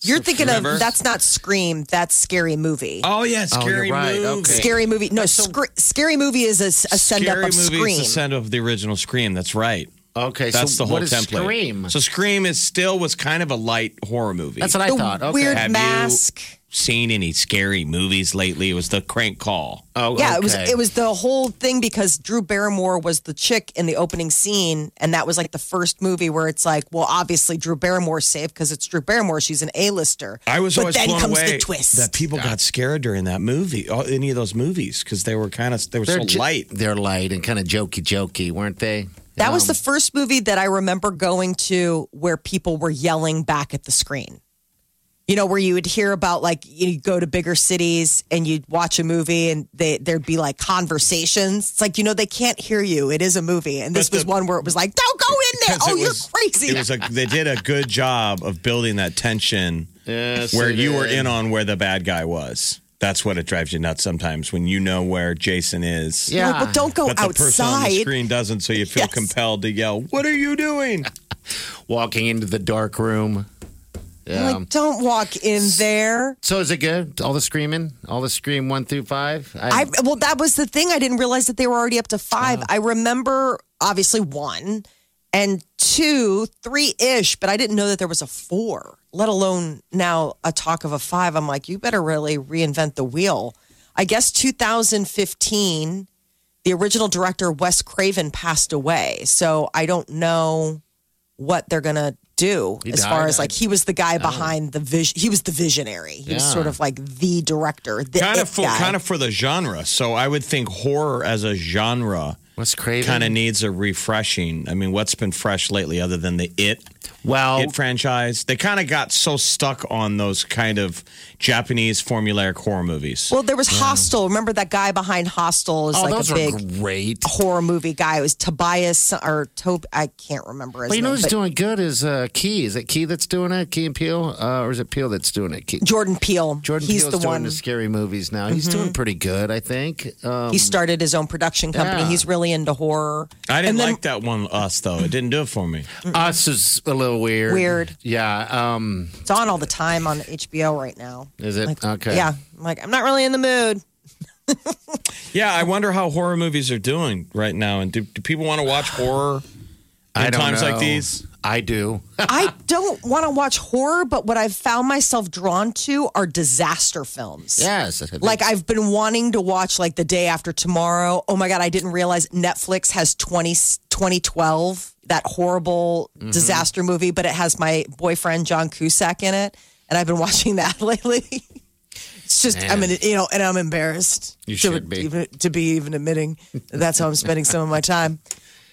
You're thinking Remember? of that's not Scream. That's Scary Movie. Oh yeah, Oh, scary right. movie. Okay. Scary Movie. No, scr- Scary Movie is a, a send up Scary of movie Scream. is the send of the original Scream. That's right. Okay, That's so the whole what is template. Scream? So Scream is still was kind of a light horror movie. That's what I the thought. Okay. weird Have you- mask. Seen any scary movies lately. It was the crank call. Oh, Yeah, it was it was the whole thing because Drew Barrymore was the chick in the opening scene, and that was like the first movie where it's like, well, obviously Drew Barrymore's safe because it's Drew Barrymore; she's an A-lister. I was but always then blown comes away the twist. that people got scared during that movie, oh, any of those movies, because they were kind of they were They're so ju- light. They're light and kind of jokey, jokey, weren't they? that was Um, the first movie that I remember going to where people were yelling back at the screen. You know, where you would hear about like you go to bigger cities and you'd watch a movie and they, there'd be like conversations. It's like, you know, they can't hear you. It is a movie. And this But was the- one where it was like, don't go in there. Oh, you're was- crazy. It was a, they did a good job of building that tension Yes, where it you were in on where the bad guy was. That's what it drives you nuts sometimes when you know where Jason is. Yeah. Like, well, don't go But the person on the screen doesn't, so you feel Yes. compelled to yell, What are you doing? walking into the dark room. Yeah. Like, don't walk in there. so is it good? All the screaming, all the scream one through five. I well, that was the thing. I didn't realize that they were already up to five. Oh. I remember obviously one and two, three ish, but I didn't know that there was a four, let alone now a talk of a five. I'm like, you better really reinvent the wheel. I guess 2015, the original director, Wes Craven, passed away. So I don't know what they're going to do He as far as like he was the guy oh. behind the vision. He was the visionary. He was Yeah. sort of like the director, the kind it of for, guy. kind of for the genre. So I would think horror as a genre What's crazy? kind of needs a refreshing. I mean, what's been fresh lately other than the It well. It franchise? They kind of got so stuck on those kind of Japanese formulaic horror movies. Well, there was Hostel. Remember that guy behind Hostel is oh, like those a big are great. horror movie guy. It was Tobias or Tob. I can't remember his Well, you know name. who's but doing good is uh, Key. Is it Key that's doing it? Key and Peele, uh, or is it Peele that's doing it? Key. Jordan Peele. Jordan He's Peele's the doing one. Mm-hmm. the scary movies now. He's doing pretty good, I think. Um, He started his own production company. Yeah. He's really into horror. I didn't And then- like that one, Us, though. It didn't do it for me. Us is a little weird. Weird. Yeah. Um, It's on all the time on HBO right now. Is it Like, okay? Yeah. I'm like, I'm not really in the mood. Yeah, I wonder how horror movies are doing right now. And do, do people want to watch horror in I don't times like these? I do. I don't want to watch horror, but what I've found myself drawn to are disaster films. yes. Like I've been wanting to watch like the day after tomorrow. Oh my god, I didn't realize Netflix has 20, 2012 that horrible Mm-hmm. disaster movie, but it has my boyfriend John Cusack in it, and I've been watching that lately. It's just—I mean, you know, and I'm embarrassed You to, should be. even to be even admitting that that's how I'm spending some of my time.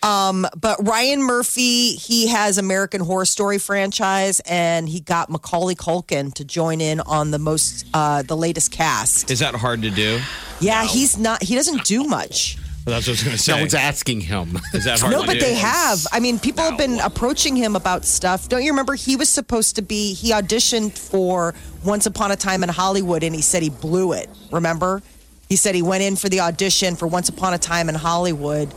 Um, but Ryan Murphy, he has American Horror Story franchise, and he got Macaulay Culkin to join in on the most uh, the latest cast. Is that hard to do? Yeah, he's not. He doesn't do much. Well, that's what I was going to say. no one's asking him. Is that hard No, but do? they have. I mean, people have been approaching him about stuff. Don't you remember? He was supposed to be. He auditioned for Once Upon a Time in Hollywood, and he said he blew it. Remember? He said he went in for the audition for Once Upon a Time in Hollywood,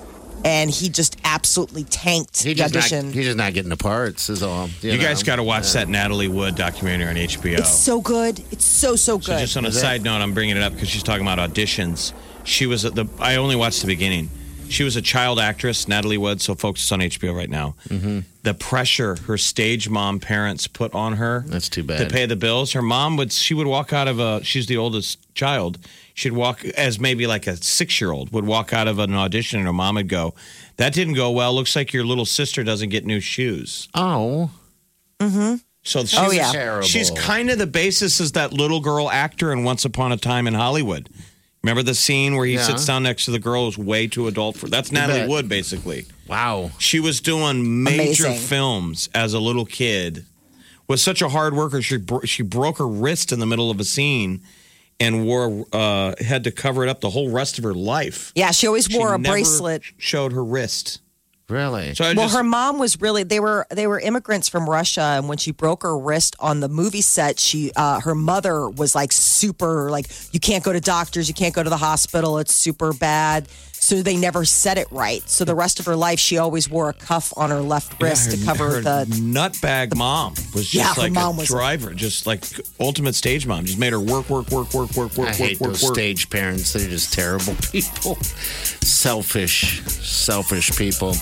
and he just absolutely tanked He the just not, audition. he's just not getting the parts. Is all. You, guys know? got to watch that Natalie Wood documentary on HBO. it's so good. It's so so So good. just on a side note, I'm bringing it up because she's talking about auditions. She was at the. I only watched the beginning. She was a child actress, Natalie Wood. So folks, it's on HBO right now. Mm-hmm. The pressure her stage mom parents put on her. That's too bad. To pay the bills, her mom would. She would walk out of a. She's the oldest child. She'd walk as maybe like a six year old would walk out of an audition, and her mom would go, "That didn't go well. Looks like your little sister doesn't get new shoes." Oh. Mm-hmm. So she Oh, yeah. Terrible. she's kind of the basis is that little girl actor in Once Upon a Time in Hollywood. Remember the scene where he Yeah. sits down next to the girl who's way too adult for that's Natalie bet. Wood basically. Wow. She was doing major Amazing. films as a little kid. Was such a hard worker. She bro- she broke her wrist in the middle of a scene and wore uh, had to cover it up the whole rest of her life. yeah, she always She wore a never bracelet. Showed her wrist. Really? So Well, just, her mom was really they were they were immigrants from Russia, and when she broke her wrist on the movie set, she uh, her mother was like super like you can't go to doctors, you can't go to the hospital, it's super bad. So they never said it right. So the rest of her life, she always wore a cuff on her left wrist her, to cover her the. nutbag mom was just Yeah, her like mom a was- driver, just like ultimate stage mom. Just made her work, work, work, work, work, work, I work, hate work, those work. stage parents. They're just terrible people. Selfish, selfish people.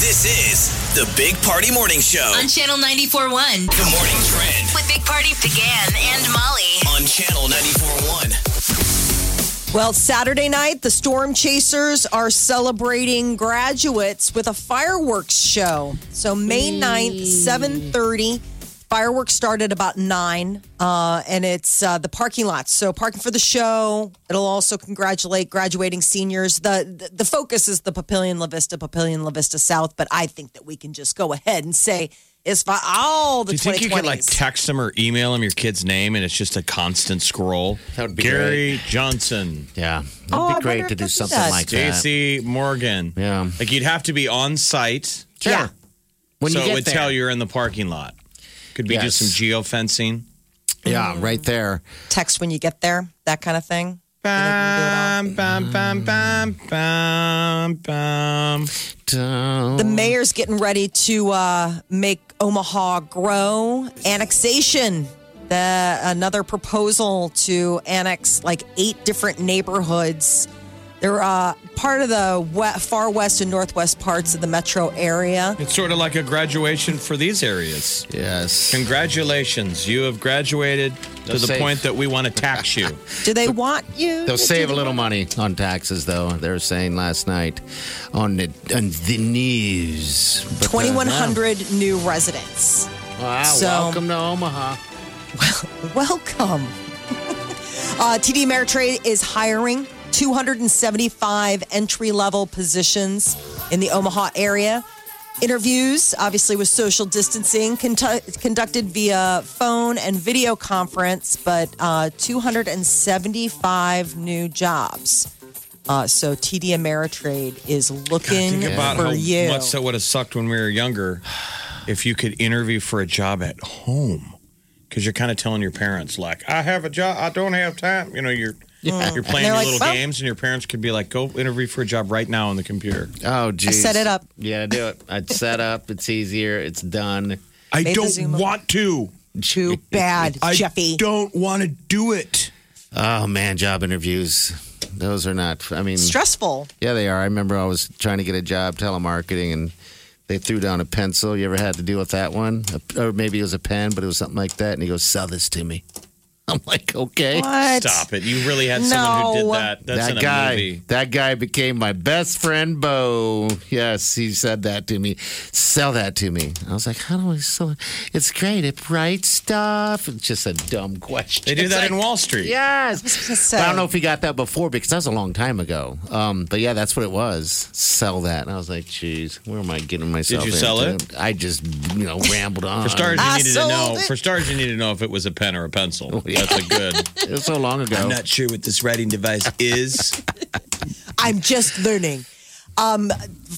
This is the Big Party Morning Show. On Channel 94.1. The morning trend With Big Party began and Molly. on Channel 94.1. Well, Saturday night, the Storm Chasers are celebrating graduates with a fireworks show. So May 9th, 7:30. Fireworks start at about nine, uh, and it's uh, the parking lot. So parking for the show. It'll also congratulate graduating seniors. The, the the focus is the Papillion La Vista, Papillion La Vista South. But I think that we can just go ahead and say it's for all the Do you think you could like text them or email them your kid's name and it's just a constant scroll? That would be Gary Johnson, Yeah, that'd Oh, I be wonder great to I do could something that. like that. JC Morgan. Yeah. Like you'd have to be on site. yeah. When so you it get would there. tell you're in the parking lot. Could be just some Yes. geofencing. Yeah, right there. Text when you get there, that kind of thing. Bam, bam, bam, bam, bam, bam. The mayor's getting ready to uh, make Omaha grow. Annexation. The, another proposal to annex like eight different neighborhoods. They're uh, part of the we- far west and northwest parts of the metro area. It's sort of like a graduation for these areas. Yes. Congratulations, you have graduated to They'll the save- point that we want to tax you. Do they want you? They'll to save do a little money on taxes, though. They were saying last night on the on the news. But, uh, 2,100 new residents. Wow! So- welcome to Omaha. Well, Welcome. uh, TD Ameritrade is hiring 275 entry level positions in the Omaha area. Interviews, obviously, with social distancing, contu- conducted via phone and video conference, but uh, 275 new jobs. Uh, so TD Ameritrade is looking Think about for how you. much that would have sucked when we were younger if you could interview for a job at home. Because you're kind of telling your parents, like, I have a job, I don't have time. You know, you're Mm. you're playing your like, little "Well." games, and your parents could be like, go interview for a job right now on the computer. Oh, geez. set it up. Yeah, do it. I'd set up. It's easier. It's done. I Made the Zoom want to. Too bad, Jeffy. don't want to do it. Oh man, job interviews. Those are not. I mean, Stressful. yeah, they are. I remember I was trying to get a job telemarketing, and they threw down a pencil. You ever had to deal with that one? Or maybe it was a pen, but it was something like that. And he goes, "Sell this to me." I'm like, okay. What? Stop it. You really had someone who No. did that. That's that in a guy, movie. that guy became my best friend, Bo. Yes, he said that to me. Sell that to me. I was like, how do I sell it? It's great. It writes stuff. It's just a dumb question. They do It's that like, in Wall Street. Yes. gonna say. I don't know if he got that before because that was a long time ago. Um, but yeah, that's what it was. Sell that. And I was like, geez, where am I getting myself Did you sell into? I just, you know, rambled on. For starters, you I needed to sold know. it. For starters, you need to know if it was a pen or a pencil. That's a good. It was so long ago. I'm not sure what this writing device is. I'm just learning. Um,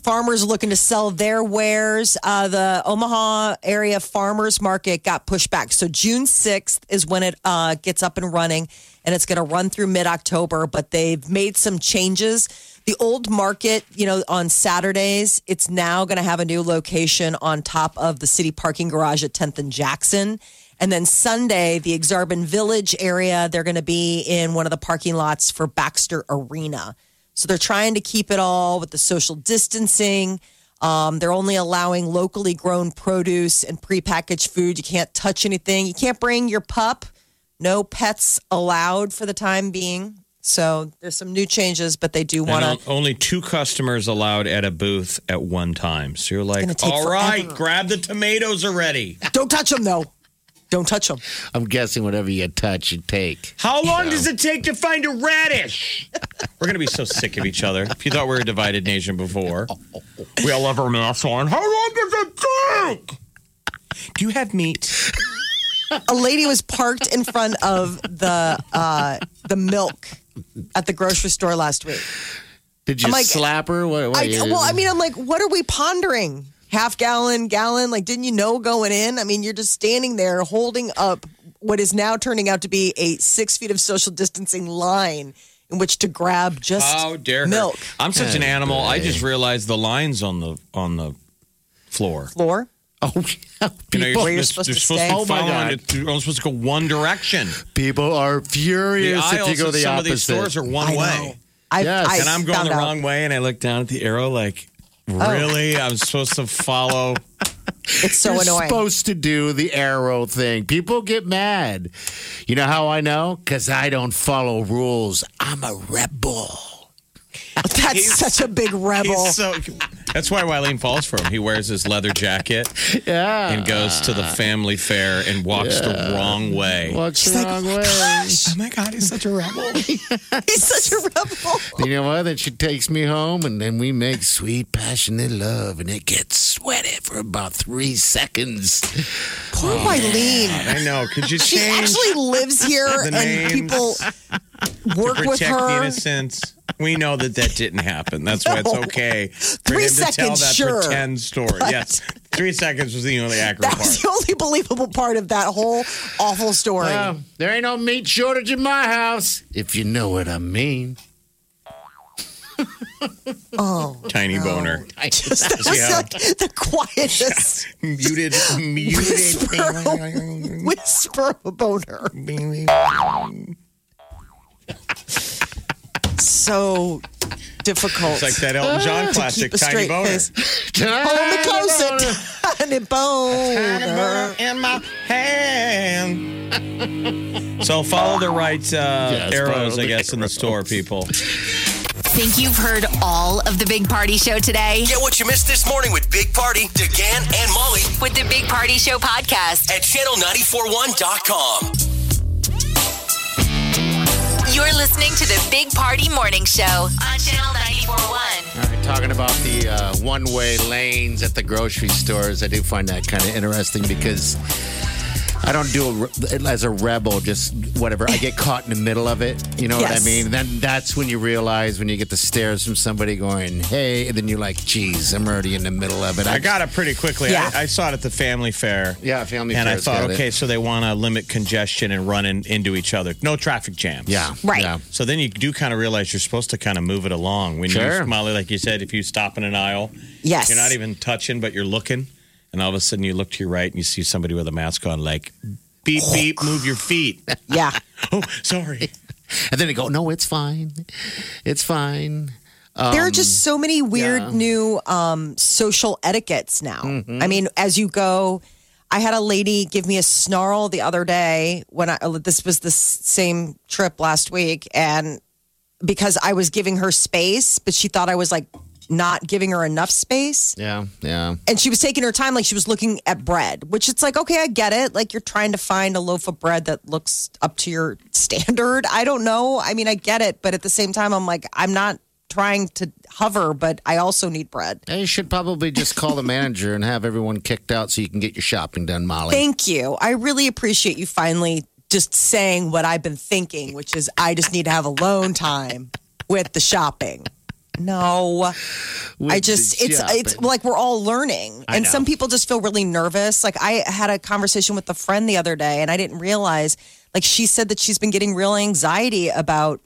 farmers looking to sell their wares. Uh, the Omaha area farmers market got pushed back. So June 6th is when it uh, gets up and running, and it's going to run through mid October. But they've made some changes. The old market, you know, on Saturdays, it's now going to have a new location on top of the city parking garage at 10th and Jackson. And then Sunday, the Aksarben Village area, they're going to be in one of the parking lots for Baxter Arena. So they're trying to keep it all with the social distancing. Um, they're only allowing locally grown produce and prepackaged food. You can't touch anything. You can't bring your pup. No pets allowed for the time being. So there's some new changes, but they do want to. only two customers allowed at a booth at one time. So you're like, gonna take all right, grab the tomatoes already. Don't touch them, though. Don't touch them. I'm guessing whatever you touch, you take. How long does it take to find a radish? We're going to be so sick of each other. If you thought we were a divided nation before, we all have our masks on. How long does it take? Do you have meat? a lady was parked in front of the uh, the milk at the grocery store last week. Did you I'm like- slap her? What, what, I, you- well, I mean, I'm like, what are we pondering? Half gallon, gallon? Like, didn't you know going in? I mean, you're just standing there holding up what is now turning out to be a six feet of social distancing line in which to grab just How dare her. milk I'm such an animal. I just realized the lines on the on the floor. floor. oh, yeah. You know, People, you're you're supposed they're to supposed stay? to Oh, my follow God. and You're only supposed to go one direction. people are furious if you go the some opposite. of these stores are one I know. way. I, Yes. I And I'm going found the out. wrong way, and I look down at the arrow like, Oh. Really? I'm supposed to follow. It's so You're annoying. supposed to do the arrow thing. People get mad. You know how I know? Because I don't follow rules. I'm a rebel. That's He's- such a big rebel. He's so, that's why Wileen falls for him. He wears his leather jacket Yeah. and goes to the family fair and walks the wrong way. What's She's the like, wrong "Oh my way? gosh, Oh my God, he's such a rebel. he's such a rebel. You know what? Then she takes me home, and then we make sweet, passionate love, and it gets sweaty for about three seconds. Poor oh, Wileen. I know. Could you She actually lives here, the and names people work to with protect the her. innocence? We know that that didn't happen. That's why it's okay for Three him to tell that sure. pretend story. But- yes, three seconds was the only accurate That part. was the only believable part of that whole awful story. Uh, there ain't no meat shortage in my house, if you know what I mean. oh, Tiny boner. just that was Yeah. like the quietest muted, muted. whisper of a boner. So difficult. It's like that Elton John to classic, keep a Tiny straight Boner. face. Hold me close, tiny boner. in my hand. so follow the right uh, Yes, arrows, I guess, in the store, people. Think you've heard all of the Big Party Show today? Get what you missed this morning with Big Party, DeGan, and Molly With the Big Party Show podcast. at channel941.com. You're listening to the Big Party Morning Show on Channel 941. All right, talking about the uh, one-way lanes at the grocery stores, I do find that kind of interesting because I don't do it as a rebel, just whatever. I get caught in the middle of it. You know what I mean? Then that's when you realize when you get the stares from somebody going, "Hey," and then you're like, "Geez, I'm already in the middle of it." I got it pretty quickly. Yeah. I, I saw it at the family fair. Yeah, family fair. And I thought, got it. okay, so they want to limit congestion and run in, into each other. No traffic jams. Yeah, Right. Yeah. So then you do kind of realize you're supposed to kind of move it along. When Sure. you, Molly, like you said, if you stop in an aisle, Yes. you're not even touching, but you're looking. And all of a sudden you look to your right and you see somebody with a mask on, like, beep, beep, move your feet. Yeah. oh, sorry. And then they go, "No, it's fine, it's fine." Um, there are just so many weird yeah. new um, social etiquettes now. Mm-hmm. I mean, as you go, I had a lady give me a snarl the other day when I this was the same trip last week, and because I was giving her space, but she thought I was like not giving her enough space. Yeah, yeah. And she was taking her time, like she was looking at bread, which it's like, okay, I get it. Like you're trying to find a loaf of bread that looks up to your standard. I don't know. I mean, I get it. But at the same time, I'm like, I'm not trying to hover, but I also need bread. Hey, You should probably just call the manager and have everyone kicked out so you can get your shopping done, Molly. Thank you. I really appreciate you finally just saying what I've been thinking, which is I just need to have alone time with the shopping. No. With I just it's it's like we're all learning. I And know. some people just feel really nervous. Like I had a conversation with a friend the other day and I didn't realize like she said that she's been getting real anxiety about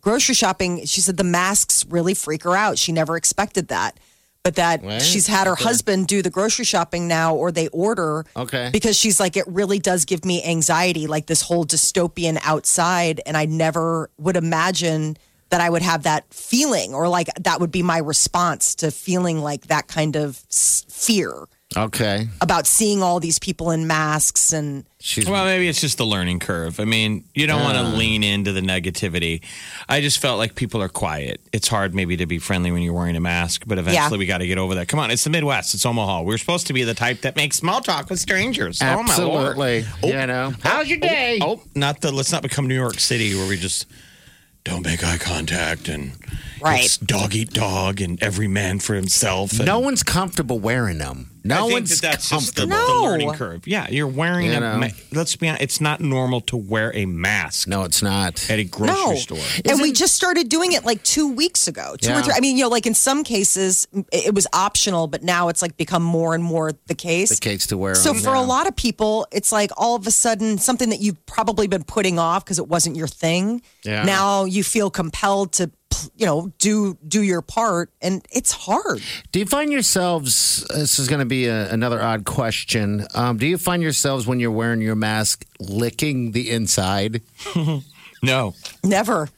grocery shopping. She said the masks really freak her out. She never expected that. But that Well, she's had her husband do the grocery shopping now or they order Okay. because she's like it really does give me anxiety like this whole dystopian outside and I never would imagine that I would have that feeling or like that would be my response to feeling like that kind of s- fear Okay. about seeing all these people in masks and She's Well, maybe it's just the learning curve. I mean, you don't want to lean into the negativity. I just felt like people are quiet. It's hard maybe to be friendly when you're wearing a mask, but eventually Yeah. we got to get over that. Come on, it's the Midwest. It's Omaha. We're supposed to be the type that makes small talk with strangers. Oh, my Lord. absolutely. Oh. You know, how's your oh. day? Oh, not the. Let's not become New York City where we just don't make eye contact and Right. it's dog eat dog and every man for himself. And No one's comfortable wearing them. I No think one's that that's just the, comfortable. the No. learning curve. Yeah, you're wearing You a. know. Ma- let's be honest. It's not normal to wear a mask No, it's not. at a grocery no store. and we just started doing it like two weeks ago two or Yeah. three I mean you know like in some cases it it was optional but now it's like become more and more the case The case to wear. So them, for a yeah. lot of people, it's like all of a sudden something that you've probably been putting off because it wasn't your thing. Yeah. Now you feel compelled to, you know, do do your part, and it's hard. Do you find yourselves? This is going to be a, another odd question. Um, do you find yourselves when you're wearing your mask licking the inside? No. Never.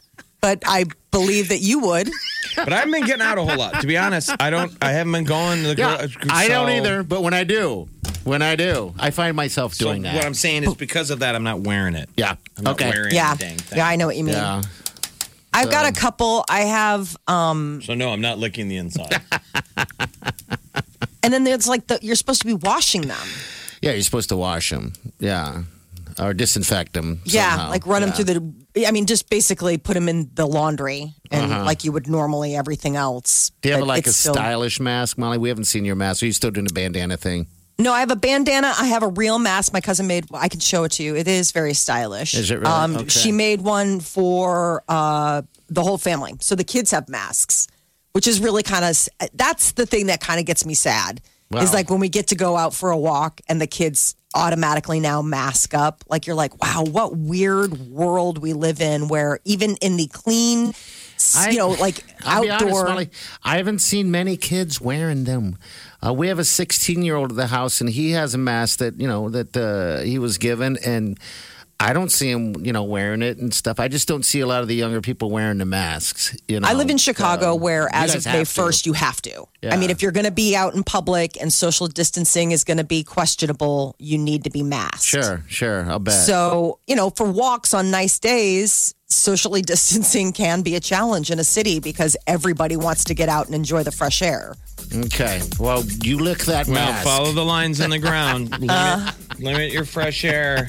but I believe that you would. But I haven't been getting out a whole lot. To be honest, I don't. I haven't been going to the. Yeah, gro- I don't either. But when I do, when I do, I find myself So doing that. what I'm saying is because of that, I'm not wearing it. yeah. I'm not okay. wearing Yeah, dang thing. yeah, I know what you mean. Yeah. I've got a couple. I have, um, So no, I'm not licking the inside. and then there's like the you're supposed to be washing them. Yeah. You're supposed to wash them. Yeah. Or disinfect them. Yeah, like run them through the. I mean, just basically put them in the laundry and like you would normally everything else. Do you have But like a it's still- stylish mask, Molly? We haven't seen your mask. Are you still doing the bandana thing? No, I have a bandana. I have a real mask my cousin made. I can show it to you. It is very stylish. Is it really? Um, Okay. She made one for uh, the whole family. So the kids have masks, which is really kind of that's the thing that kind of gets me sad. Wow. Is like when we get to go out for a walk and the kids automatically now mask up. Like you're like, wow, what weird world we live in where even in the clean, I- you know, like I'll be honest, outdoor. Molly, I haven't seen many kids wearing them. Uh, we have a 16 year old at the house, and he has a mask that you know that uh, he was given, and I don't see him, you know, wearing it and stuff. I just don't see a lot of the younger people wearing the masks. You know, I live in Chicago, where as of May to. first, you have to. Yeah. I mean, if you're going to be out in public and social distancing is going to be questionable, you need to be masked. Sure, sure, I'll bet. So you know, for walks on nice days, socially distancing can be a challenge in a city because everybody wants to get out and enjoy the fresh air. Okay, well, you lick that Well, mask follow the lines in the ground. Limit, limit your fresh air.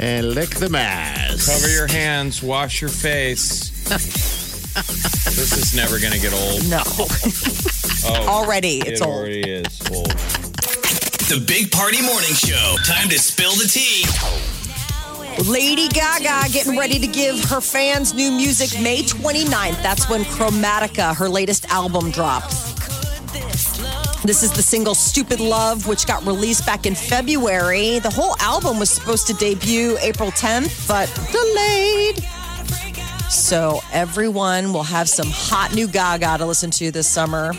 and lick the mask. Cover your hands. Wash your face. this is never going to get old. No, Oh, already it it's old. already is old. The Big Party Morning Show. Time to spill the tea. Lady Gaga getting ready to give her fans new music May 29th. That's when Chromatica, her latest album, dropped. This is the single Stupid Love, which got released back in February. The whole album was supposed to debut April 10th, but delayed. So everyone will have some hot new Gaga to listen to this summer.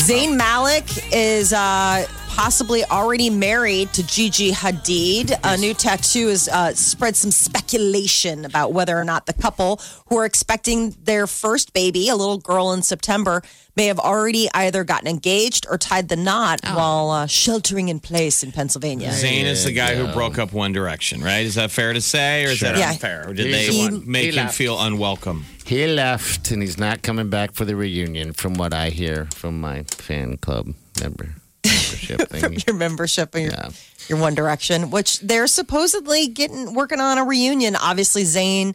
Zayn Malik is uh, possibly already married to Gigi Hadid. A new tattoo has uh, spread some speculation about whether or not the couple, who are expecting their first baby, a little girl in September, may have already either gotten engaged or tied the knot while uh, sheltering in place in Pennsylvania. Zayn is the guy who broke up One Direction, right? Is that fair to say, or is that Yeah. unfair? Or did He's they the make He him feel unwelcome? He left, and he's not coming back for the reunion, from what I hear from my fan club member membership thing. Your membership and your, Yeah. your One Direction, which they're supposedly getting working on a reunion. Obviously, Zayn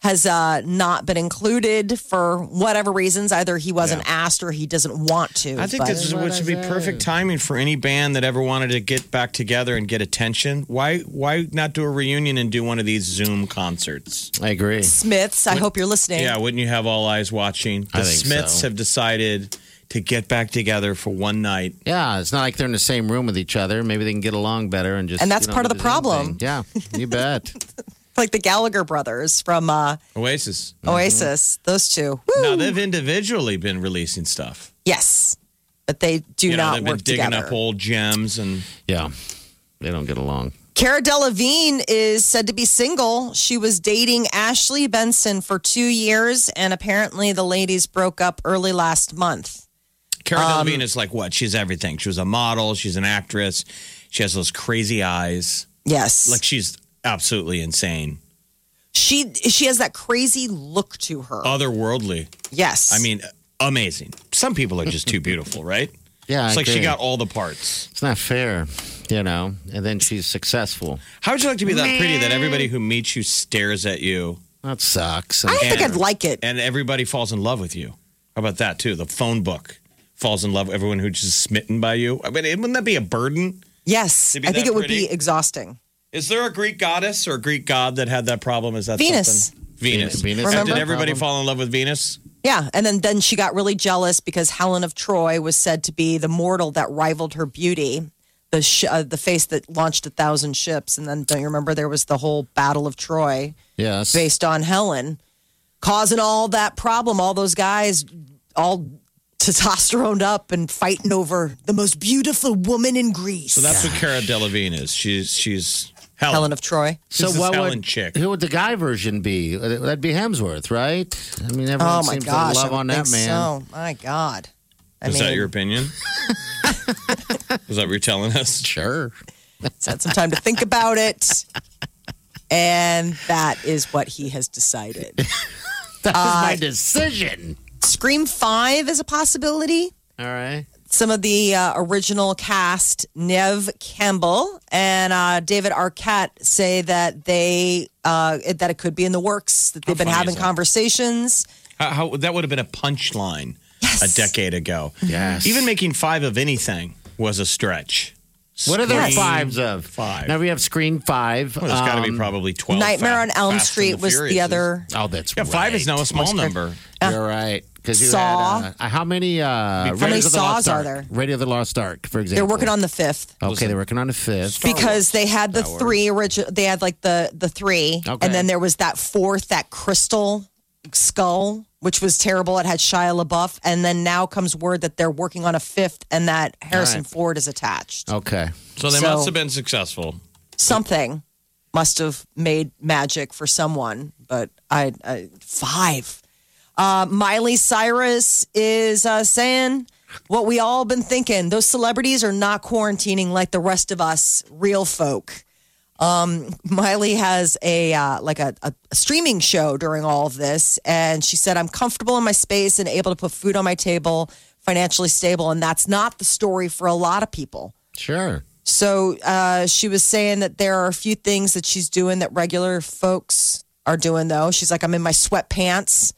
has uh, not been included for whatever reasons. Either he wasn't asked or he doesn't want to. I think but- this is what should be perfect timing for any band that ever wanted to get back together and get attention. Why why not do a reunion and do one of these Zoom concerts? I agree. Smiths. I hope you're listening. Yeah, wouldn't you have all eyes watching? The I think Smiths so. have decided to get back together for one night. Yeah, it's not like they're in the same room with each other. Maybe they can get along better and just. And that's you know, part of the problem. Yeah, you bet. like the Gallagher brothers from uh, Oasis. Oasis. Those two. Woo! Now they've individually been releasing stuff. yes, but they do you know, not they've been digging together. up old gems and yeah, they don't get along. Cara Delevingne is said to be single. She was dating Ashley Benson for two years, and apparently the ladies broke up early last month. Cara Um, Delevingne is like what? She's everything. She was a model. She's an actress. She has those crazy eyes. Yes, Like she's absolutely insane, she she has that crazy look to her. otherworldly. yes, I mean, amazing. Some people are just too beautiful, right? Yeah, It's I like she got all the parts. It's not fair, you know. And then she's successful. How would you like to be that pretty that everybody who meets you stares at you That sucks. I don't think I'd like it. and everybody falls in love with you? How about that too? The phone book falls in love with everyone who's just smitten by you. I mean, wouldn't that be a burden? Yes, I think that it would pretty? be exhausting. Is there a Greek goddess or a Greek god that had that problem? Is that Venus. something? Venus. Venus And did everybody problem. fall in love with Venus? Yeah, and then then she got really jealous because Helen of Troy was said to be the mortal that rivaled her beauty, the sh- uh, the face that launched a thousand ships. And then don't you remember there was the whole Battle of Troy Yes. based on Helen, causing all that problem. All those guys, all testosteroned up and fighting over the most beautiful woman in Greece. So that's what Cara Delevingne is. She's she's Helen. Helen of Troy. So Who's this what Helen would chick? who would the guy version be? Uh, That'd be Hemsworth, right? I mean, everyone Oh my seems gosh, to I love would on that think man. So, my God. I Is mean, that your opinion? Is that what you're telling us? Sure. he's had some time to think about it, and that is what he has decided. That was Uh, my decision. Scream Five is a possibility. All right. some of the uh, original cast, Nev Campbell and uh, David Arquette, say that they uh, that it could be in the works. That they've How been having conversations. How, how, that would have been a punchline Yes. a decade ago. Yes. Even making five of anything was a stretch. What are there Yes. fives of? Five. Now we have Scream Five. Well, there's got to be Um, probably 12. Nightmare on Elm Fast and Street was Furiouses. the other. Oh, that's Yeah, five is now a small number. You're right. Because you Saw. had uh, how many? Uh, How many Raiders the Lost Saws are there? Raiders of the Lost Ark, for example. They're working on the fifth Okay, they're working on the fifth. because they had the three original. They had like the the three, Okay. and then there was that fourth, that crystal skull, which was terrible. It had Shia LaBeouf, and then now comes word that they're working on a fifth, and that Harrison right. Ford is attached. Okay. So they So- must have been successful. something must have made magic for someone, but I, I five. Uh, Miley Cyrus is uh, saying what we all been thinking. Those celebrities are not quarantining like the rest of us, real folk. Um, Miley has a uh, like a, a streaming show during all of this, and she said, "I'm comfortable in my space and able to put food on my table, financially stable." And that's not the story for a lot of people. Sure. So uh, she was saying that there are a few things that she's doing that regular folks are doing, though. She's like, I'm in my sweatpants.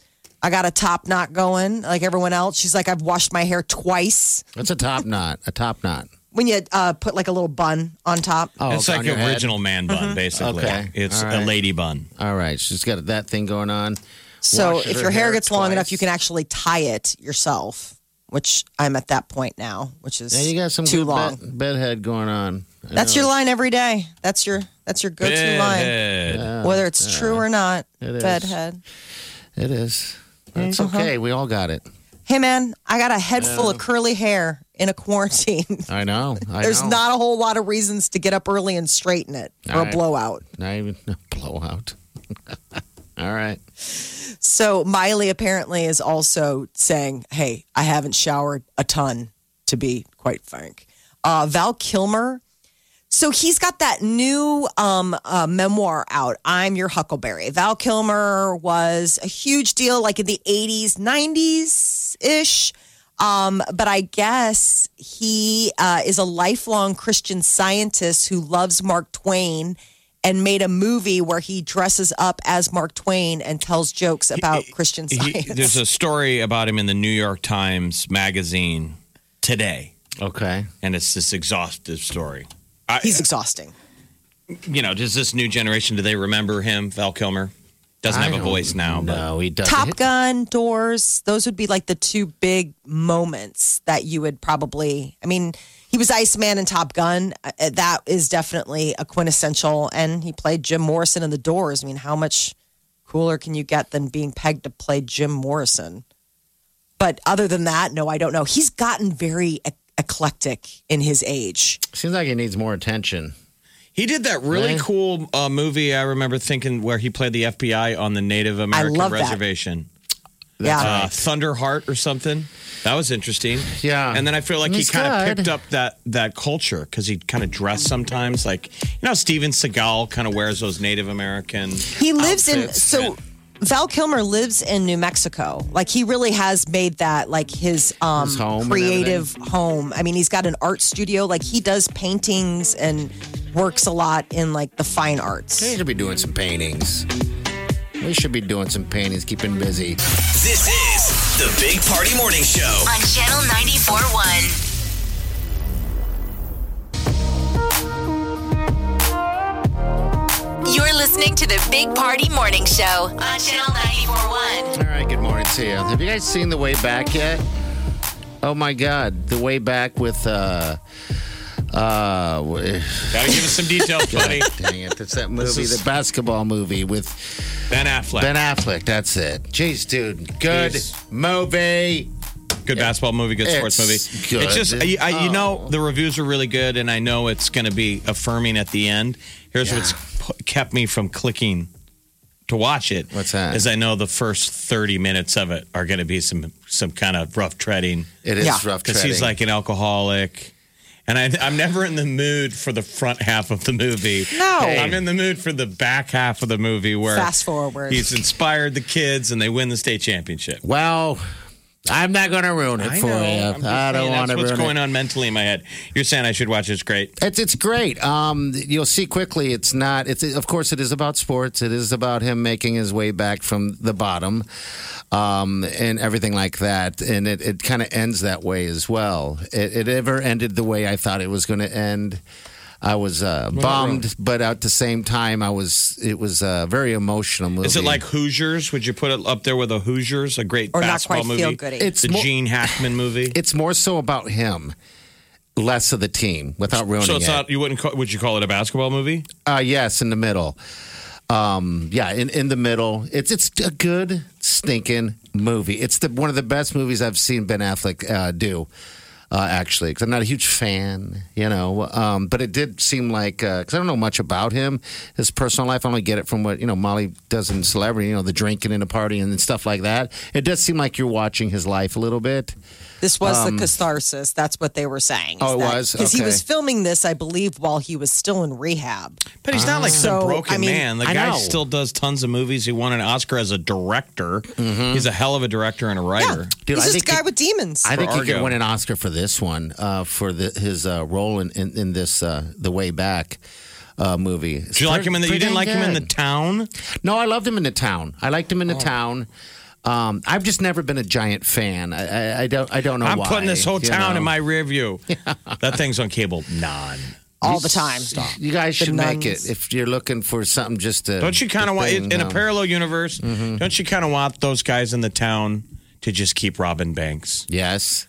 I got a top knot going like everyone else. She's like, I've washed my hair twice. That's a top knot. A top knot. When you uh, put like a little bun on top. Oh, it's on like your an head? original man bun, basically. Okay. It's All a right. lady bun. All right. She's got that thing going on. So Washes if her your hair hair gets long twice. enough, you can actually tie it yourself, which I'm at that point now, which is Yeah, you got some too good long. Bed, bedhead going on. I That's know. your line every day. That's your that's your go-to line, Bedhead. whether it's true or not. It is. Bedhead. It is. That's Uh-huh. okay. We all got it. Hey man, I got a head full of curly hair in a quarantine. I know. I There's know. not a whole lot of reasons to get up early and straighten it for All a right. blowout. Not even a blowout. all right. So Miley apparently is also saying, "Hey, I haven't showered a ton, to be quite frank." Uh, Val Kilmer. So he's got that new um, uh, memoir out, I'm Your Huckleberry. Val Kilmer was a huge deal like in the 80s, 90s ish. Um, but I guess he uh, is a lifelong Christian scientist who loves Mark Twain and made a movie where he dresses up as Mark Twain and tells jokes about Christian He- science. there's a story about him in the New York Times magazine today, Okay. and it's this exhaustive story. I, He's exhausting. you know, does this new generation do they remember him, Val Kilmer? Doesn't I have a voice now, but No, he doesn't. Top Gun, Doors, those would be like the two big moments that you would probably. I mean, he was Iceman in Top Gun. Uh, That is definitely a quintessential. And he played Jim Morrison in The Doors. I mean, how much cooler can you get than being pegged to play Jim Morrison? But other than that, no, I don't know. He's gotten very eclectic in his age. Seems like he needs more attention. he did that really Really? cool uh, movie. I remember thinking where he played the FBI on the Native American love that. reservation, yeah. uh, Thunderheart or something. That was interesting. Yeah. and then I feel like he kind of picked up that that culture because he kind of dressed sometimes like you know Steven Seagal kind of wears those Native American. He lives in outfits. so Val Kilmer lives in New Mexico. Like he really has made that like his um His home and creative home. I mean, he's got an art studio. Like he does paintings and works a lot in like the fine arts. He should be doing some paintings. We should be doing some paintings, keeping busy. This is the Big Party Morning Show. On Channel 94.1. You're listening to the Big Party Morning Show on Channel 94.1. All right, good morning to you. Have you guys seen The Way Back yet? Oh my God, The Way Back with uh uh Gotta give us some details, buddy. dang it, it's that movie, is- the basketball movie with Ben Affleck. Ben Affleck. That's it. Jeez, dude, good Jeez. movie. Good basketball movie, good sports movie. It's good. It's just, I, I- you know, Oh. the reviews are really good, and I know it's going to be affirming at the end. Here's what's kept me from clicking to watch it. What's that? Is I know the first 30 minutes of it are going to be some some kind of rough treading It is Yeah. rough because he's like an alcoholic. And I, I'm never in the mood for the front half of the movie. No. I'm in the mood for the back half of the movie where Fast forward. he's inspired the kids and they win the state championship. well, I'm not going to ruin it I for know. you. I don't want that's to what's ruin going it. on mentally in my head. You're saying I should watch it. It's great. It's it's great. Um, you'll see quickly. It's not. It's of course it is about sports. It is about him making his way back from the bottom, um, and everything like that. And it, it kind of ends that way as well. It, it ever ended the way I thought it was going to end. I was uh, bummed, but at the same time, I was. It was a very emotional movie. Is it like Hoosiers? Would you put it up there with a Hoosiers, a great Or not basketball quite movie? feel-goody. It's the more- Gene Hackman movie. It's more so about him, less of the team, without ruining so it's it. not. You wouldn't. Call, would you call it a basketball movie? Uh, yes, in the middle. Um, yeah, in, in the middle. It's it's a good stinking movie. It's the one of the best movies I've seen Ben Affleck uh, do. Uh, actually, because I'm not a huge fan, you know. Um, but it did seem like because I don't know much about him, his personal life. I only get it from what you know Molly does in Celebrity, you know, the drinking and the partying and stuff like that. It does seem like you're watching his life a little bit. This was the catharsis. That's what they were saying. Um, Oh, it was? because he was filming this, I believe, while he was still in rehab. But he's not like some So, broken I mean- man. The I guy know. still does tons of movies. He won an Oscar as a director. He's a hell of a director and a writer. Dude, He's I just a guy he- with demons. I think he could win an Oscar for this one, uh, for the, his uh, role in, in, in this uh, the Way Back uh, movie. Did you like him in the? You didn't like him in the town? No, I loved him in the town. I liked him Oh. in the town. Um, I've just never been a giant fan. I, I, I don't. I don't know I'm why. putting this whole you town know? in my rear view. That thing's on cable. None. all the time. You guys The should make nuns. it if you're looking for something just to. Don't you kind of want thing, in a parallel universe? Don't you kind of want those guys in the town to just keep robbing banks? Yes.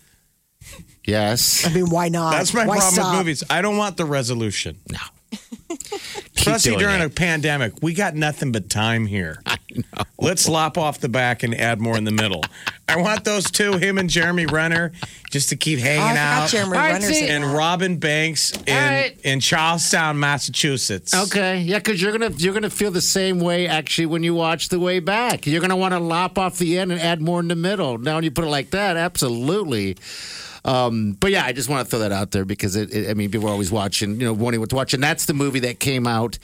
Yes. I mean, why not? That's my Why problem stop? with movies. I don't want the resolution. No. Especially during it. a pandemic. We got nothing but time here. Let's lop off the back and add more in the middle. I want those two, him and Jeremy Renner, just to keep Oh, hanging I forgot out. Jeremy All right, Renner's see- and that. Robin Banks in, right. in Charlestown, Massachusetts. Okay, yeah, because you're gonna you're gonna feel the same way actually when you watch the way back. You're gonna want to lop off the end and add more in the middle. Now, when you put it like that, absolutely. Um, but yeah, I just want to throw that out there because it, it, I mean, people are always watching, you know, wanting what to watch, and that's the movie that came out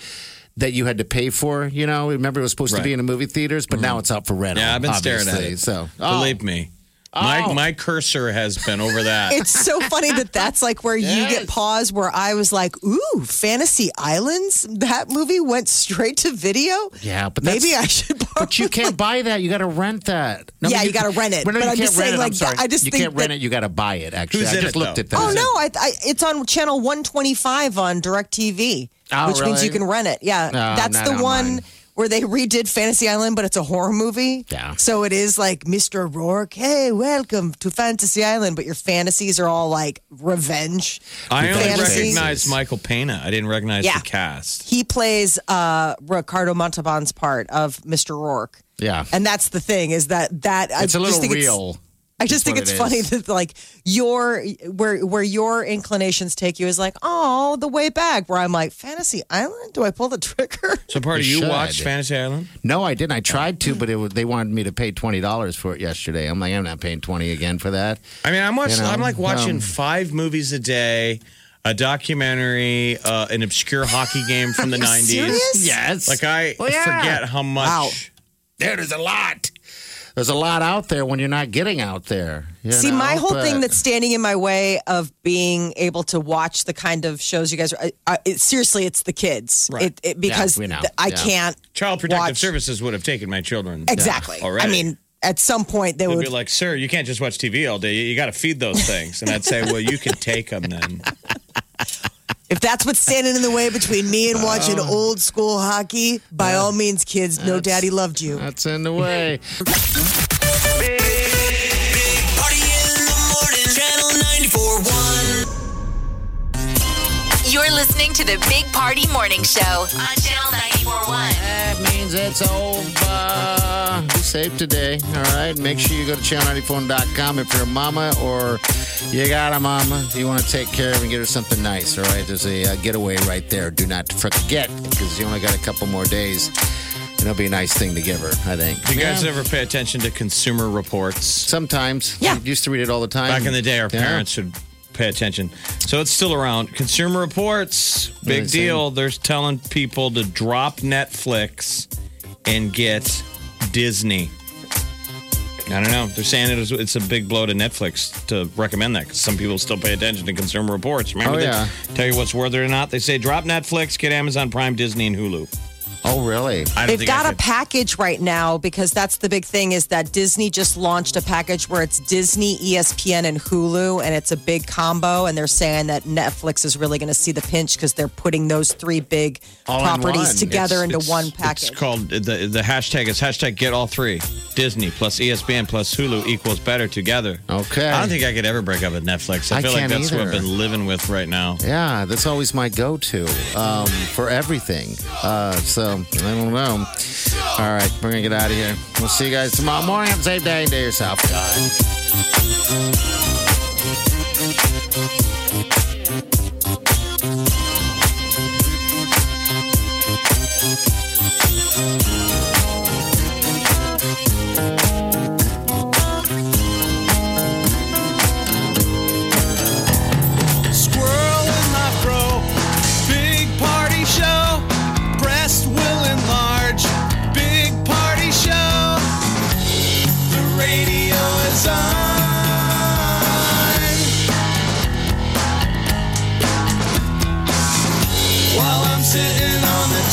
that you had to pay for. You know, remember it was supposed to be in the movie theaters, but now it's out for rental. Yeah, I've been staring at it. So, Believe me. My, Oh. my cursor has been over that. It's so funny that that's like where you get pause. Where I was like, "Ooh, Fantasy Islands." That movie went straight to video. yeah, but Maybe that's- I should. Borrow But you can't buy that. You got to rent that. No, Yeah, but you gotta rent it. Well, no, But you I'm can't just rent saying, it. like, I'm sorry. I just you think can't rent that- it. You got to buy it. Actually, Who's I in just it, looked though? at that. Oh no, I, I, it's on channel 125 on DirecTV, Oh, which means really? you can rent it. Yeah, No, that's not the one mine. Where they redid Fantasy Island, but it's a horror movie. Yeah. So it is like Mr. Rourke, hey, welcome to Fantasy Island, but your fantasies are all like revenge. I only fantasies. recognized Michael Pena. I didn't recognize Yeah. the cast. He plays uh, Ricardo Montalban's part of Mr. Rourke. Yeah. And that's the thing is that that I It's a just little think real. I just think it's it funny that like your where where your inclinations take you is like oh the way back where I'm like Fantasy Island do I pull the trigger So, part of You you should. watched Fantasy Island? No, I didn't. I tried to, but it was, they wanted me to pay twenty dollars for it yesterday. I'm like, I'm not paying twenty again for that. I mean, I'm watching. You know, I'm like watching um, five movies a day, a documentary, uh, an obscure hockey game from the '90s. Yes. Like I Well, yeah. forget how much. Wow. There's a lot. There's a lot out there when you're not getting out there. you See, know? my whole But- thing that's standing in my way of being able to watch the kind of shows you guys are, uh, it, seriously, it's the kids. Right. It, it, because we know. th- I Yeah. can't. Child Protective watch- Services would have taken my children. Exactly. Already. I mean, at some point they They'd would. be like, "Sir, you can't just watch TV all day. You, you got to feed those things." And I'd say, "Well, you can take them then." if that's what's standing in the way between me and watching Oh. old school hockey, by all means, kids, no daddy loved you. That's in the way. listening to the Big Party Morning Show on Channel 941. That means it's over. Be safe today. All right. Make sure you go to channel94.com if you're a mama or you got a mama you want to take care of and get her something nice. All right. There's a uh, getaway right there. Do not forget because you only got a couple more days. And it'll be a nice thing to give her, I think. Do you guys Yeah. ever pay attention to Consumer Reports? Sometimes. Yeah. I used to read it all the time. Back in the day, our Yeah. parents should pay attention. So it's still around. Consumer Reports, big deal. They're telling people to drop Netflix and get Disney. I don't know. They're saying it is, it's a big blow to Netflix to recommend that because some people still pay attention to Consumer Reports. Remember, Oh, they yeah. tell you what's worth it or not. They say drop Netflix, get Amazon Prime, Disney, and Hulu. Oh, really? I They've got a package right now because that's the big thing is that Disney just launched a package where it's Disney, ESPN, and Hulu, and it's a big combo. And they're saying that Netflix is really going to see the pinch because they're putting those three big All in properties one. together into It's- one package. It's called the the hashtag is hashtag get all three. Disney plus E ESPN plus Hulu equals better together. Okay. I don't think I could ever break up with Netflix. I, I feel like can't that's what I've either. been living with right now. Yeah, that's always my go-to um, for everything. Uh, so I don't know. All right, we're gonna get out of here. We'll see you guys tomorrow morning. Have a safe day. Day yourself. Squirrel